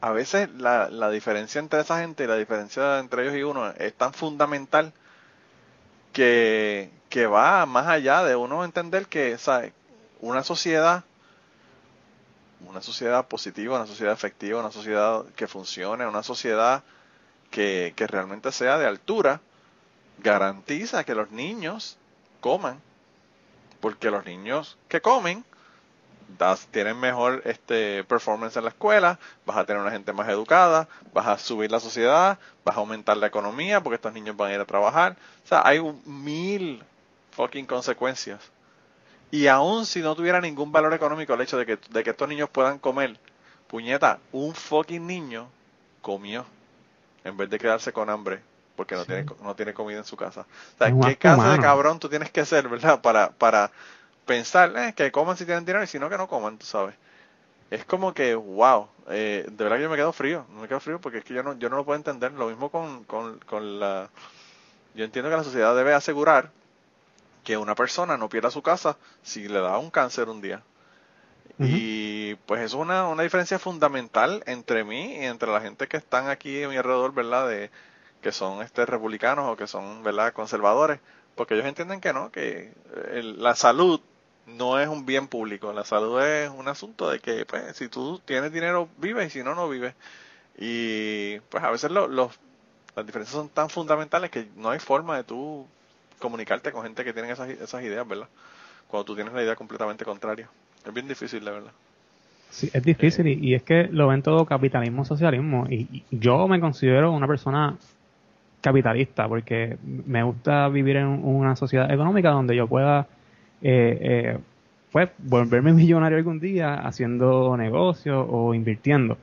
a veces la, la diferencia entre esa gente y la diferencia entre ellos y uno es tan fundamental que, que va más allá de uno entender que, ¿sabes? Una sociedad una sociedad positiva, una sociedad efectiva, una sociedad que funcione, una sociedad que, realmente sea de altura, garantiza que los niños coman. Porque los niños que comen tienen mejor este, performance en la escuela, vas a tener una gente más educada, vas a subir la sociedad, vas a aumentar la economía porque estos niños van a ir a trabajar. O sea, hay mil fucking consecuencias y aún si no tuviera ningún valor económico el hecho de que, de que estos niños puedan comer, puñeta, un fucking niño comió en vez de quedarse con hambre porque no, tiene, no tiene comida en su casa. O sea, ¿qué caso de cabrón tú tienes que ser, verdad? Para, para pensar eh, que coman si tienen dinero y si no, que no coman, tú sabes. Es como que, wow, eh, de verdad que yo me quedo frío, me quedo frío porque es que yo no, yo no lo puedo entender. Lo mismo con, con, con la... Yo entiendo que la sociedad debe asegurar que una persona no pierda su casa si le da un cáncer un día. Y pues eso es una, una diferencia fundamental entre mí y entre la gente que están aquí a mi alrededor, ¿verdad? De, que son este republicanos o que son, ¿verdad? Conservadores. Porque ellos entienden que no, que la salud no es un bien público. La salud es un asunto de que, pues, si tú tienes dinero, vives y si no, no vives. Y pues a veces los las diferencias son tan fundamentales que no hay forma de tú comunicarte con gente que tiene esas, esas ideas, ¿verdad? Cuando tú tienes la idea completamente contraria. Es bien difícil, de verdad. Sí, es difícil y, es que lo ven todo capitalismo, socialismo. Y, yo me considero una persona capitalista porque me gusta vivir en una sociedad económica donde yo pueda eh, eh, pues volverme millonario algún día haciendo negocios o invirtiendo.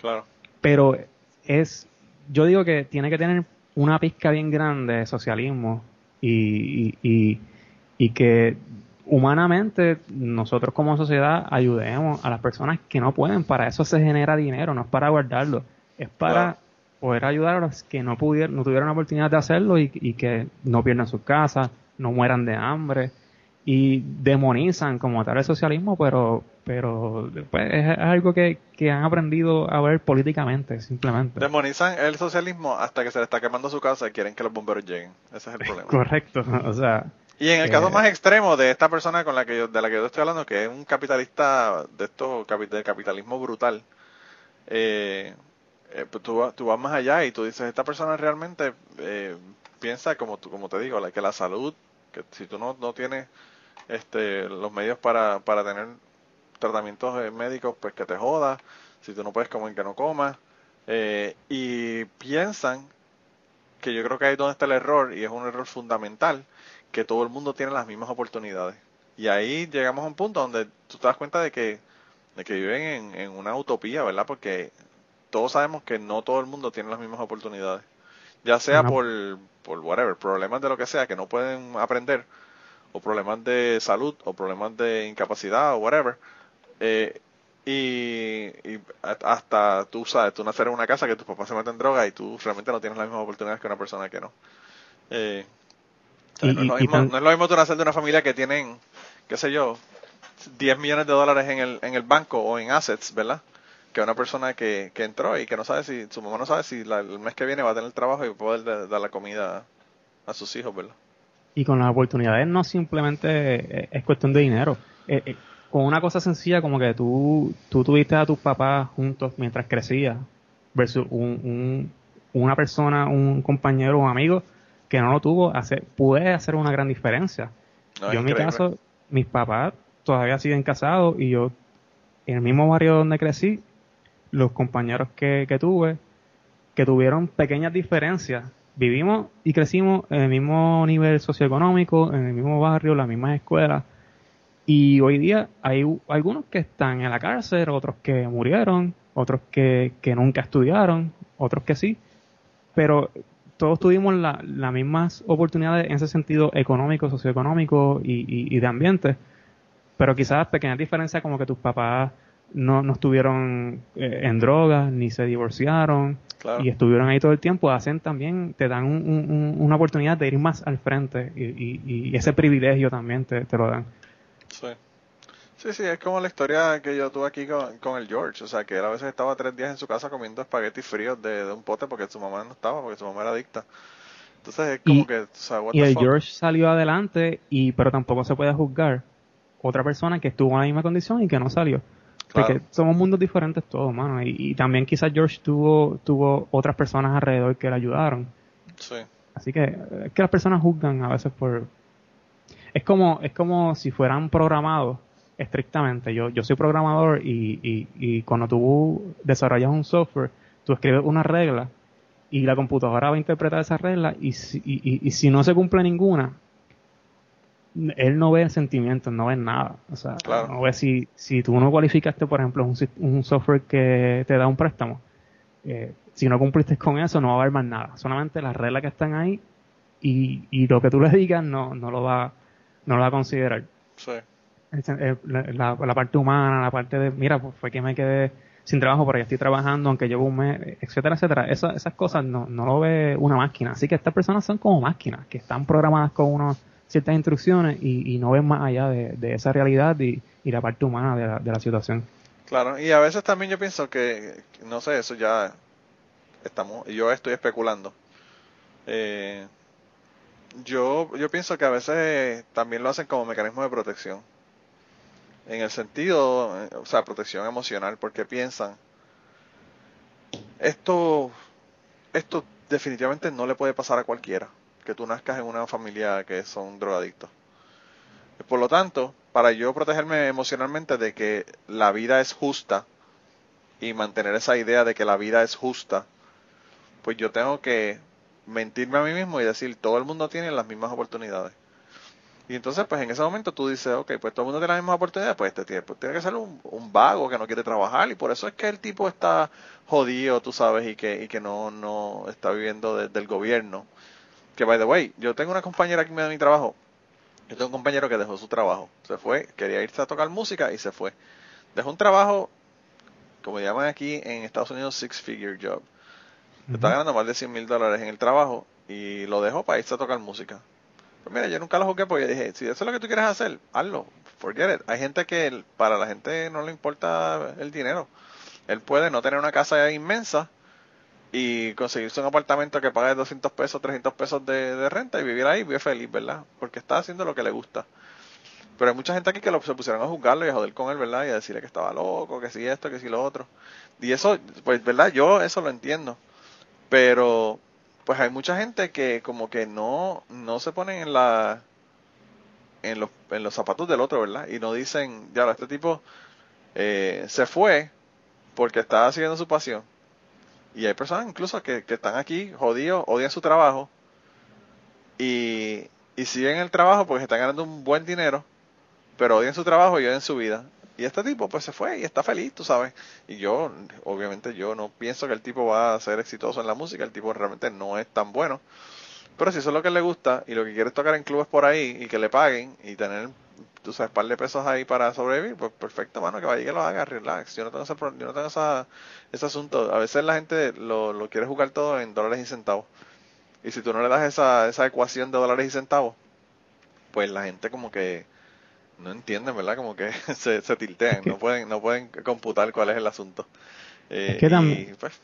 Claro. Pero es yo digo que tiene que tener una pizca bien grande de socialismo y, y, y, que humanamente nosotros como sociedad ayudemos a las personas que no pueden. Para eso se genera dinero, no es para guardarlo, es para poder ayudar a los que no pudieron, no tuvieron la oportunidad de hacerlo y, y que no pierdan sus casas, no mueran de hambre y demonizan como tal el socialismo, pero pero pues, es algo que, que, han aprendido a ver políticamente, simplemente. Demonizan el socialismo hasta que se le está quemando su casa y quieren que los bomberos lleguen. Ese es el problema. Correcto, o sea... Y en el caso eh, más extremo de esta persona con la que yo, de la que yo estoy hablando, que es un capitalista de esto, de capitalismo brutal, eh, eh, pues tú, tú, vas más allá y tú dices, esta persona realmente eh, piensa, como, tú, como te digo, que la salud, que si tú no, no tienes este, los medios para, para tener tratamientos eh, médicos, pues que te jodas, si tú no puedes comer, que no comas, eh, y piensan que yo creo que ahí es donde está el error, y es un error fundamental, que todo el mundo tiene las mismas oportunidades. Y ahí llegamos a un punto donde tú te das cuenta de que, de que viven en, una utopía, ¿verdad? Porque todos sabemos que no todo el mundo tiene las mismas oportunidades. Ya sea por, por whatever, problemas de lo que sea, que no pueden aprender, o problemas de salud, o problemas de incapacidad, o whatever. Eh, y, hasta tú sabes, tú nacer en una casa que tus papás se meten droga y tú realmente no tienes las mismas oportunidades que una persona que no. Eh, no, es lo mismo, no, es lo mismo, tú nacer de una familia que tienen, qué sé yo, 10 millones de dólares en el, en el banco o en assets, ¿verdad? Que una persona que, que entró y que no sabe si, su mamá no sabe si el mes que viene va a tener trabajo y poder dar la comida a sus hijos, ¿verdad? Y con las oportunidades no simplemente es cuestión de dinero. Eh, eh con una cosa sencilla como que tú, tú tuviste a tus papás juntos mientras crecías versus un, una persona, un compañero, un amigo que no lo tuvo, hace, puede hacer una gran diferencia. yo en mi caso, mis papás todavía siguen casados y yo en el mismo barrio donde crecí, los compañeros que, que tuve, que tuvieron pequeñas diferencias, vivimos y crecimos en el mismo nivel socioeconómico, en el mismo barrio, las mismas escuelas, y hoy día hay algunos que están en la cárcel, otros que murieron, otros que, que nunca estudiaron, otros que sí, pero todos tuvimos las mismas oportunidades en ese sentido económico, socioeconómico y, y, de ambiente, pero quizás pequeñas diferencias como que tus papás no, no estuvieron eh, en drogas, ni se divorciaron, y estuvieron ahí todo el tiempo, hacen también, te dan una oportunidad de ir más al frente y, y ese privilegio también te, te lo dan. Sí. Sí, sí, es como la historia que yo tuve aquí con, el George. O sea, que él a veces estaba tres días en su casa comiendo espaguetis fríos de, un pote porque su mamá no estaba, porque su mamá era adicta. Entonces es como que, y el George salió adelante, y pero tampoco se puede juzgar otra persona que estuvo en la misma condición y que no salió. Porque somos mundos diferentes todos, mano. Y, también quizás George tuvo, tuvo otras personas alrededor que le ayudaron. Sí. Así que, es que las personas juzgan a veces por, es como, es como si fueran programados estrictamente. Yo, yo soy programador y, y, y cuando tú desarrollas un software, tú escribes una regla y la computadora va a interpretar esa regla y si, y, y, si no se cumple ninguna, él no ve sentimientos, no ve nada. O sea, no ve si, si tú no cualificaste, por ejemplo, un, un software que te da un préstamo. Eh, si no cumpliste con eso, no va a haber más nada. Solamente las reglas que están ahí y, y lo que tú le digas no, no lo va no lo va a considerar. Sí. La, parte humana, la parte de, mira, pues fue que me quedé sin trabajo, pero ya estoy trabajando, aunque llevo un mes, etcétera, etcétera. esas cosas no, no lo ve una máquina. Así que estas personas son como máquinas, que están programadas con unas ciertas instrucciones y, no ven más allá de, esa realidad y, la parte humana de la, de la situación. Claro, y a veces también yo pienso que, no sé, eso ya estamos, yo estoy especulando. Eh, yo, yo pienso que a veces también lo hacen como mecanismo de protección. En el sentido, eh, o sea, protección emocional, porque piensan, esto, esto definitivamente no le puede pasar a cualquiera, que tú nazcas en una familia que son drogadictos. Por lo tanto, para yo protegerme emocionalmente de que la vida es justa y mantener esa idea de que la vida es justa, pues yo tengo que mentirme a mí mismo y decir todo el mundo tiene las mismas oportunidades. Y entonces, pues en ese momento tú dices, ok, pues todo el mundo tiene la misma oportunidad, pues este tiene, pues, tiene que ser un, un, vago que no quiere trabajar y por eso es que el tipo está jodido, tú sabes, y que, y que no, no está viviendo desde el gobierno. Que, by the way, yo tengo una compañera que me da mi trabajo. Yo tengo un compañero que dejó su trabajo, se fue, quería irse a tocar música y se fue. Dejó un trabajo, como llaman aquí en Estados Unidos, six figure job. Está ganando más de 100 mil dólares en el trabajo y lo dejó para irse a tocar música. Pues mira, yo nunca lo jugué porque dije, si eso es lo que tú quieres hacer, hazlo, forget it. Hay gente que para la gente no le importa el dinero. Él puede no tener una casa inmensa y conseguirse un apartamento que pague 200 pesos, 300 pesos de, renta y vivir ahí, vive feliz, ¿verdad? Porque está haciendo lo que le gusta. Pero hay mucha gente aquí que lo, se pusieron a juzgarlo y a joder con él, ¿verdad? Y a decirle que estaba loco, que si esto, que si lo otro. Y eso, pues, ¿verdad? Yo eso lo entiendo. Pero pues hay mucha gente que como que no, no se ponen en la en los, en los zapatos del otro, ¿verdad? Y no dicen, ya, este tipo eh, se fue porque estaba siguiendo su pasión. Y hay personas incluso que, que están aquí jodidos, odian su trabajo y, y siguen el trabajo porque están ganando un buen dinero, pero odian su trabajo y odian su vida. Y este tipo pues se fue y está feliz, tú sabes. Y yo, obviamente yo no pienso que el tipo va a ser exitoso en la música, el tipo realmente no es tan bueno. Pero si eso es lo que le gusta y lo que quiere es tocar en clubes por ahí y que le paguen y tener, tú sabes, par de pesos ahí para sobrevivir, pues perfecto, mano, que vaya y que lo haga, relax. Yo no tengo ese, yo no tengo esa, ese asunto. A veces la gente lo, lo quiere jugar todo en dólares y centavos. Y si tú no le das esa, esa ecuación de dólares y centavos, pues la gente como que no entienden, ¿verdad? Como que se, se tiltean, no pueden no pueden computar cuál es el asunto. es que eh, también, pues,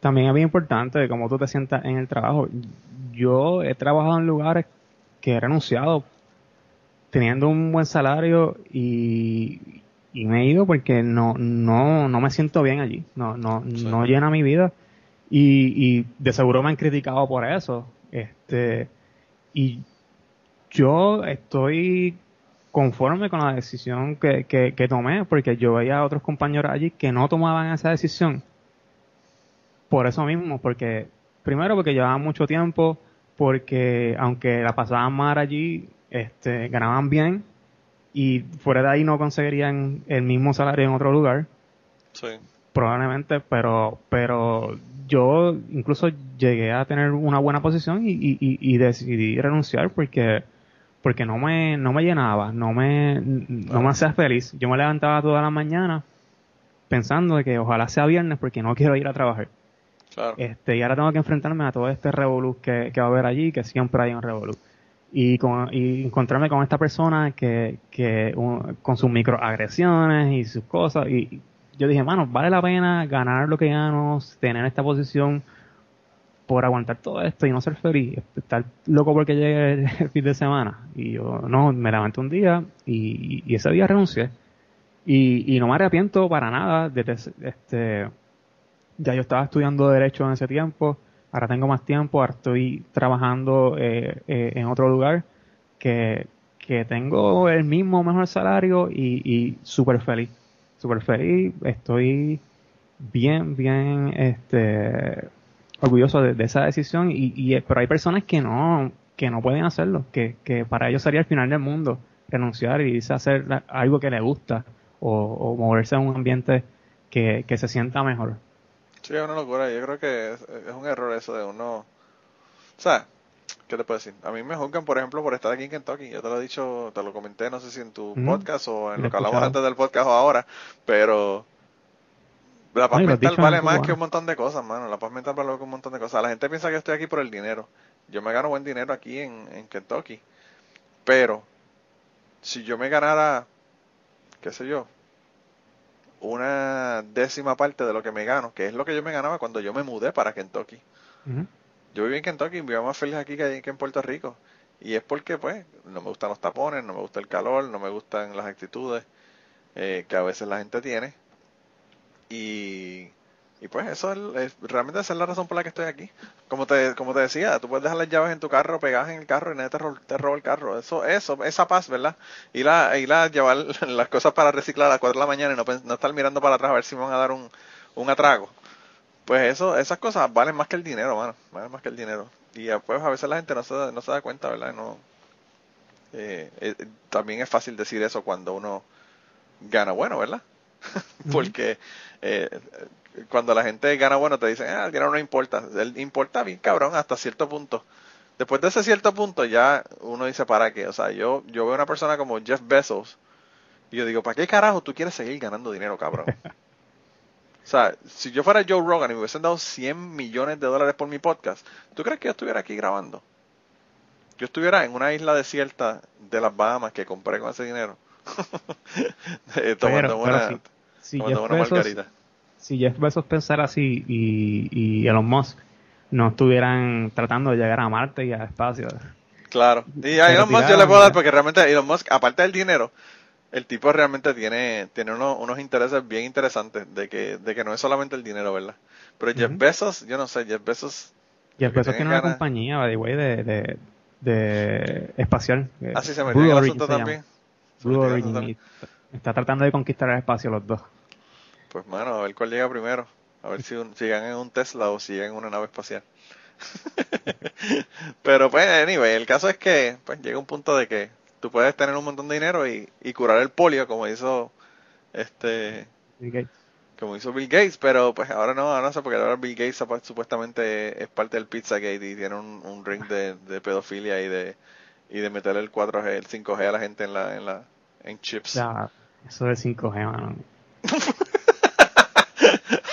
también es bien importante cómo tú te sientas en el trabajo. Yo he trabajado en lugares que he renunciado teniendo un buen salario y, y me he ido porque no, no, no me siento bien allí, no, no, no llena mi vida y, y de seguro me han criticado por eso. Este, y yo estoy conforme con la decisión que, que, tomé, porque yo veía a otros compañeros allí que no tomaban esa decisión. Por eso mismo, porque primero porque llevaban mucho tiempo, porque aunque la pasaban mal allí, este, ganaban bien y fuera de ahí no conseguirían el mismo salario en otro lugar. Sí. Probablemente, pero, pero yo incluso llegué a tener una buena posición y, y, y decidí renunciar porque porque no me, no me llenaba, no me, no me hacía feliz. Yo me levantaba toda la mañana pensando de que ojalá sea viernes porque no quiero ir a trabajar. Este, y ahora tengo que enfrentarme a todo este revolú que, que va a haber allí, que siempre hay un revolú. Y, con, y encontrarme con esta persona que, que con sus microagresiones y sus cosas. Y yo dije, mano, vale la pena ganar lo que gano, tener esta posición por aguantar todo esto y no ser feliz, estar loco porque llegue el fin de semana. Y yo, no, me levanté un día y, ese día renuncié. Y, y, no me arrepiento para nada. Desde, este, ya yo estaba estudiando Derecho en ese tiempo, ahora tengo más tiempo, ahora estoy trabajando eh, eh, en otro lugar que, que tengo el mismo mejor salario y, y súper feliz. Súper feliz, estoy bien, bien, este, orgulloso de, esa decisión y, y, pero hay personas que no que no pueden hacerlo que, que para ellos sería el final del mundo renunciar y a hacer algo que le gusta o, moverse en un ambiente que, que, se sienta mejor sí es una locura yo creo que es, un error eso de uno o sea ¿qué te puedo decir? A mí me juzgan, por ejemplo, por estar aquí en Kentucky. Yo te lo he dicho, te lo comenté, no sé si en tu podcast o en lo que hablamos antes del podcast o ahora, pero la paz mental vale más que un montón de cosas, mano. La paz mental vale más que un montón de cosas. La gente piensa que estoy aquí por el dinero. Yo me gano buen dinero aquí en, en Kentucky. Pero, si yo me ganara, qué sé yo, una décima parte de lo que me gano, que es lo que yo me ganaba cuando yo me mudé para Kentucky. Yo viví en Kentucky y vivía más feliz aquí que, en Puerto Rico. Y es porque, pues, no me gustan los tapones, no me gusta el calor, no me gustan las actitudes eh, que a veces la gente tiene. Y, y pues eso es, realmente esa es la razón por la que estoy aquí. Como te, como te decía, tú puedes dejar las llaves en tu carro, pegadas en el carro y nadie te, te roba el carro. Eso, eso, esa paz, ¿verdad? Ir a, ir a llevar las cosas para reciclar a las 4 de la mañana y no, no estar mirando para atrás a ver si me van a dar un, un atrago. Pues eso, esas cosas valen más que el dinero, mano. Valen más que el dinero. Y pues a veces la gente no se, no se da cuenta, ¿verdad? No, Eh, eh, también es fácil decir eso cuando uno gana bueno, ¿verdad? Porque eh, cuando la gente gana bueno te dicen, ah, el dinero no importa. Él importa bien cabrón hasta cierto punto. Después de ese cierto punto ya uno dice, ¿para qué? O sea, yo, yo veo una persona como Jeff Bezos y yo digo, ¿para qué carajo tú quieres seguir ganando dinero, cabrón? o sea, si yo fuera Joe Rogan y me hubiesen dado 100 millones de dólares por mi podcast, ¿tú crees que yo estuviera aquí grabando? Yo estuviera en una isla desierta de las Bahamas que compré con ese dinero. Eh, tomando una, si, Jeff Bezos, si Jeff Bezos pensara así y, y Elon Musk no estuvieran tratando de llegar a Marte y a espacio. Claro. Y a Elon Musk yo le puedo dar porque realmente Elon Musk, aparte del dinero, el tipo realmente tiene, tiene unos, unos intereses bien interesantes de que, de que no es solamente el dinero, ¿verdad? Pero Jeff Bezos, yo no sé, Jeff Bezos... Jeff Bezos tiene una compañía, by the way, de, de, de espacial. Así ah, se en el asunto también. Blue Origin. Está tratando de conquistar el espacio los dos. Pues mano, a ver cuál llega primero. A ver si, un, llegan en un Tesla o si llegan en una nave espacial. Pero pues, anyway, el caso es que pues llega un punto de que tú puedes tener un montón de dinero y, y curar el polio como hizo este Bill Gates. como hizo Bill Gates, pero pues ahora no, ahora no sé porque ahora Bill Gates supuestamente es parte del Pizzagate y tiene un, un ring de, de, pedofilia y de y de meterle el 4G, el 5G a la gente en la en la en chips. Ya, eso del 5G, mano.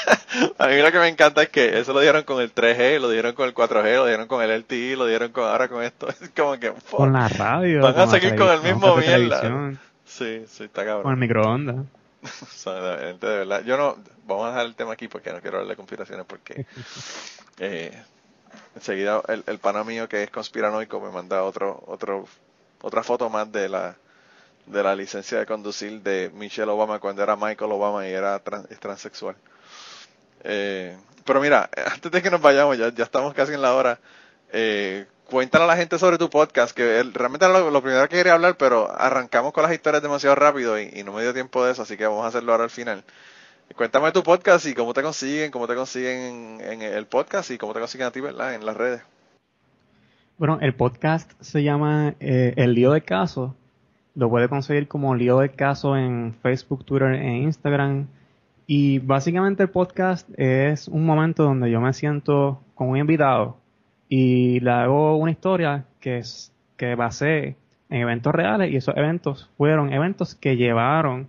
A mí lo que me encanta es que eso lo dieron con el 3G, lo dieron con el 4G, lo dieron con el LTE, lo dieron con ahora con esto. Es como que. Con la radio. Van a seguir con el mismo mierda. Sí, sí, está cabrón. Con el microondas. o sea, de, verdad. Yo no. Vamos a dejar el tema aquí porque no quiero hablar de conspiraciones porque. eh, enseguida el, el pana mío que es conspiranoico me manda otro, otro, otra foto más de la de la licencia de conducir de Michelle Obama cuando era Michael Obama y era transexual. Eh, pero mira, antes de que nos vayamos, ya, ya estamos casi en la hora. Eh, cuéntale a la gente sobre tu podcast, que realmente era lo, primero que quería hablar, pero arrancamos con las historias demasiado rápido y, no me dio tiempo de eso, así que vamos a hacerlo ahora al final. Cuéntame tu podcast y cómo te consiguen, cómo te consiguen en, el podcast y cómo te consiguen a ti, ¿verdad? En las redes. Bueno, el podcast se llama eh, El Lío de Caso. Lo puede conseguir como Lío de Caso en Facebook, Twitter e Instagram. Y básicamente el podcast es un momento donde yo me siento con un invitado y le hago una historia que es que basé en eventos reales y esos eventos fueron eventos que llevaron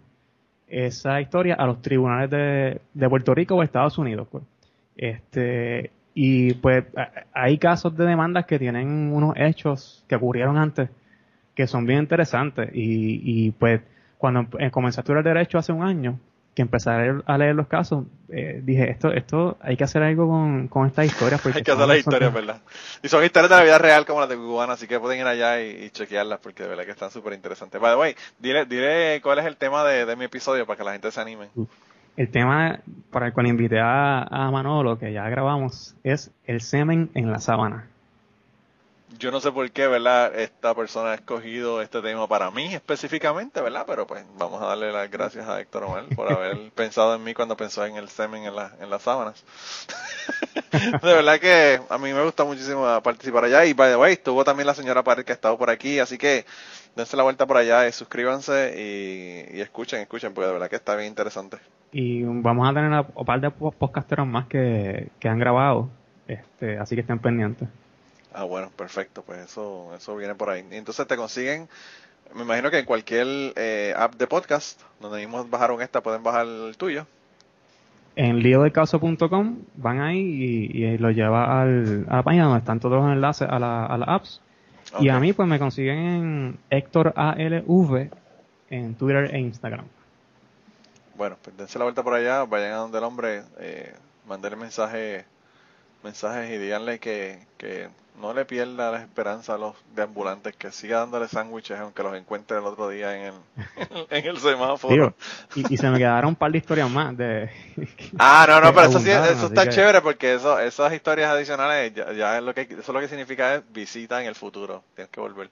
esa historia a los tribunales de, de Puerto Rico o Estados Unidos. Pues. Este, y pues hay casos de demandas que tienen unos hechos que ocurrieron antes que son bien interesantes y, y pues cuando comencé a estudiar derecho hace un año, que empecé a leer, los casos, eh, dije, esto esto hay que hacer algo con, con estas historias. hay que hacer las historias, ¿verdad? Y son historias de la vida real como las de Cubana, así que pueden ir allá y, chequearlas porque de verdad que están súper interesantes. By the way, dile, dile cuál es el tema de, mi episodio para que la gente se anime. El tema para el cual invité a, a Manolo, que ya grabamos, es el semen en la sábana yo no sé por qué, ¿verdad? Esta persona ha escogido este tema para mí específicamente, ¿verdad? Pero pues vamos a darle las gracias a Héctor Omar por haber pensado en mí cuando pensó en el semen en, la, en las sábanas. de verdad que a mí me gusta muchísimo participar allá. Y by the way, estuvo también la señora Pared que ha estado por aquí, así que dense la vuelta por allá y suscríbanse y, escuchen, escuchen, porque de verdad que está bien interesante. Y vamos a tener un par de podcasteros más que, que han grabado, este, así que estén pendientes. Ah, bueno, perfecto, pues eso, eso viene por ahí. Y entonces te consiguen, me imagino que en cualquier eh, app de podcast, donde mismos bajaron esta, pueden bajar el tuyo. En liodecaso.com van ahí y, lo lleva al, a la página donde están todos los enlaces a, la, a las apps. Y a mí pues me consiguen en Héctor ALV en Twitter e Instagram. Bueno, pues dense la vuelta por allá, vayan a donde el hombre, eh, mandarle mensaje, mensajes y díganle que, que no le pierda la esperanza a los deambulantes, que siga dándole sándwiches aunque los encuentre el otro día en el, en el semáforo. y, se me quedaron un par de historias más de... ah, no, no, pero eso, sí, eso está chévere porque eso, esas historias adicionales ya, es lo que, eso lo que significa es visita en el futuro, tienes que volver.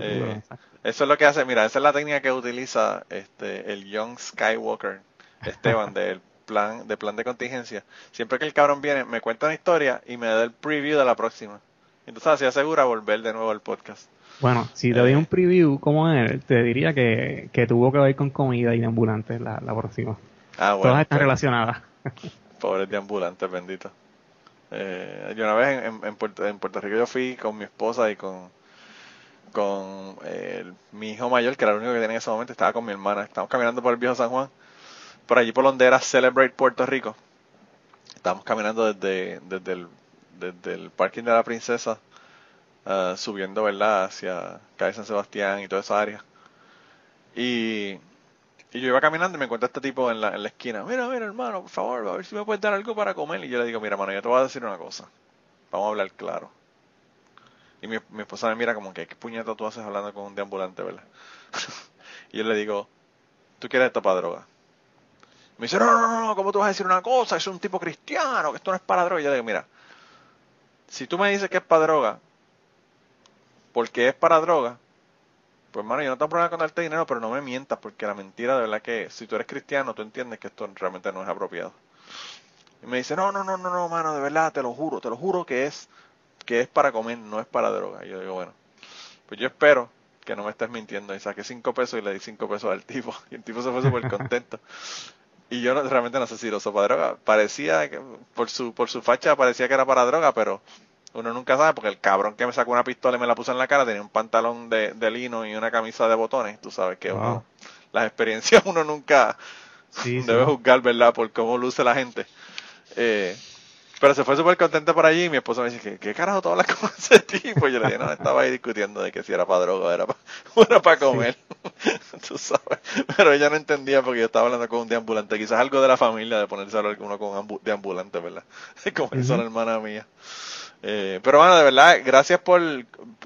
Eh, eso es lo que hace, mira, esa es la técnica que utiliza este el Young Skywalker, Esteban, del plan, de plan de contingencia. Siempre que el cabrón viene, me cuenta una historia y me da el preview de la próxima. Entonces así asegura volver de nuevo al podcast. Bueno, si te doy un preview como él, te diría que, que tuvo que ver con comida y de ambulantes la, la próxima. Ah, bueno. Todas están pues, relacionadas. Pobres de ambulantes, bendito. Eh, yo una vez en, en, Puerto, en Puerto Rico yo fui con mi esposa y con con eh, mi hijo mayor, que era el único que tenía en ese momento, estaba con mi hermana. Estábamos caminando por el viejo San Juan, por allí por donde era Celebrate Puerto Rico. Estábamos caminando desde, desde, el, parking de la princesa, uh, subiendo, ¿verdad?, hacia calle San Sebastián y toda esa área. Y, y yo iba caminando y me encuentro a este tipo en la, en la esquina. Mira, mira, hermano, por favor, a ver si me puedes dar algo para comer. Y yo le digo, mira, hermano, yo te voy a decir una cosa. Vamos a hablar claro y mi, esposa me mira como que, ¿qué puñeta tú haces hablando con un deambulante, verdad? y yo le digo, ¿tú quieres esto para droga? Me dice, no, no, no, ¿cómo tú vas a decir una cosa? Es un tipo cristiano, que esto no es para droga. Y yo le digo, mira, si tú me dices que es para droga, porque es para droga, pues hermano, yo no tengo problema con darte dinero, pero no me mientas, porque la mentira de verdad que si tú eres cristiano, tú entiendes que esto realmente no es apropiado. Y me dice, no, no, no, no, no, mano, de verdad, te lo juro, te lo juro que es que es para comer, no es para droga. Y yo digo, bueno, pues yo espero que no me estés mintiendo. Y saqué cinco pesos y le di cinco pesos al tipo. Y el tipo se fue súper contento. Y yo realmente no sé si lo usó para droga. Parecía, que, por su, por su facha parecía que era para droga, pero uno nunca sabe porque el cabrón que me sacó una pistola y me la puso en la cara tenía un pantalón de, de lino y una camisa de botones. Tú sabes que wow. las experiencias uno nunca sí, debe sí. juzgar, ¿verdad? Por cómo luce la gente. Eh, pero se fue súper contento por allí y mi esposa me dice, ¿qué, ¿qué carajo tú hablas con ese tipo? Y yo le dije, no, estaba ahí discutiendo de que si era para droga o era para, era para comer. Sí. tú sabes. Pero ella no entendía porque yo estaba hablando con un deambulante. Quizás algo de la familia de ponerse a hablar con uno con un deambulante, ¿verdad? Como uh -huh. la hermana mía. Eh, pero bueno, de verdad, gracias por,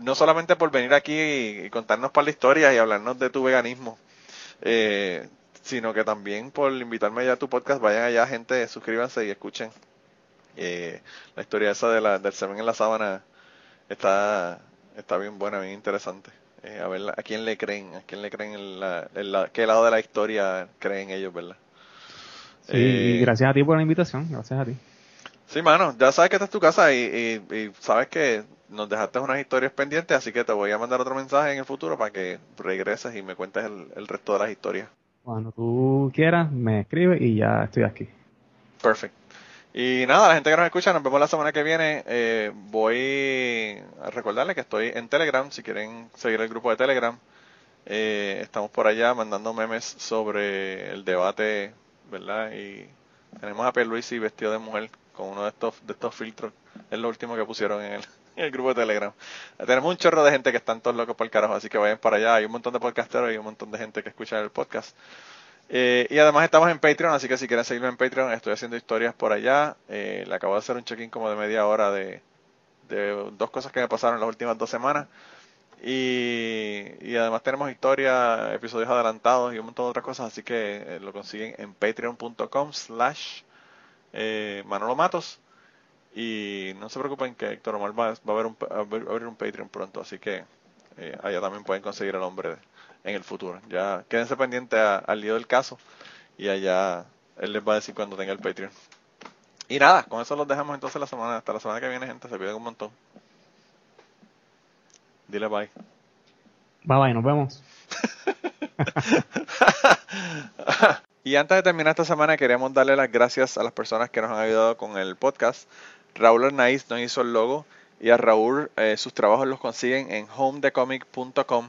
no solamente por venir aquí y, y contarnos para la historia y hablarnos de tu veganismo, eh, sino que también por invitarme allá a tu podcast. Vayan allá, gente, suscríbanse y escuchen eh, la historia esa de la, del semen en la sábana está, está bien buena, bien interesante. Eh, a ver a quién le creen, a quién le creen, en la, en la, qué lado de la historia creen ellos, ¿verdad? Sí, eh, gracias a ti por la invitación, gracias a ti. Sí, mano, ya sabes que esta es tu casa y, y, y, sabes que nos dejaste unas historias pendientes, así que te voy a mandar otro mensaje en el futuro para que regreses y me cuentes el, el resto de las historias. Cuando tú quieras, me escribes y ya estoy aquí. Perfecto. Y nada, la gente que nos escucha, nos vemos la semana que viene. Eh, voy a recordarles que estoy en Telegram, si quieren seguir el grupo de Telegram. Eh, estamos por allá mandando memes sobre el debate, ¿verdad? Y tenemos a Pierluisi vestido de mujer con uno de estos, de estos filtros. Es lo último que pusieron en el, en el grupo de Telegram. Tenemos un chorro de gente que están todos locos por el carajo, así que vayan para allá. Hay un montón de podcasteros y un montón de gente que escucha el podcast. Eh, y además estamos en Patreon, así que si quieren seguirme en Patreon, estoy haciendo historias por allá. Eh, le acabo de hacer un check-in como de media hora de, dos cosas que me pasaron las últimas dos semanas. Y, y además tenemos historias, episodios adelantados y un montón de otras cosas, así que eh, lo consiguen en patreon.com slash eh, Manolo Matos. Y no se preocupen que Héctor Omar va, a, ver un, abrir un Patreon pronto, así que allá también pueden conseguir el nombre de, en el futuro. Ya quédense pendientes al lío del caso y allá él les va a decir cuando tenga el Patreon. Y nada, con eso los dejamos entonces la semana, hasta la semana que viene, gente, se piden un montón. Dile bye. Bye bye, nos vemos. y antes de terminar esta semana queremos darle las gracias a las personas que nos han ayudado con el podcast. Raúl Arnaiz nos hizo el logo y a Raúl eh, sus trabajos los consiguen en homedecomic.com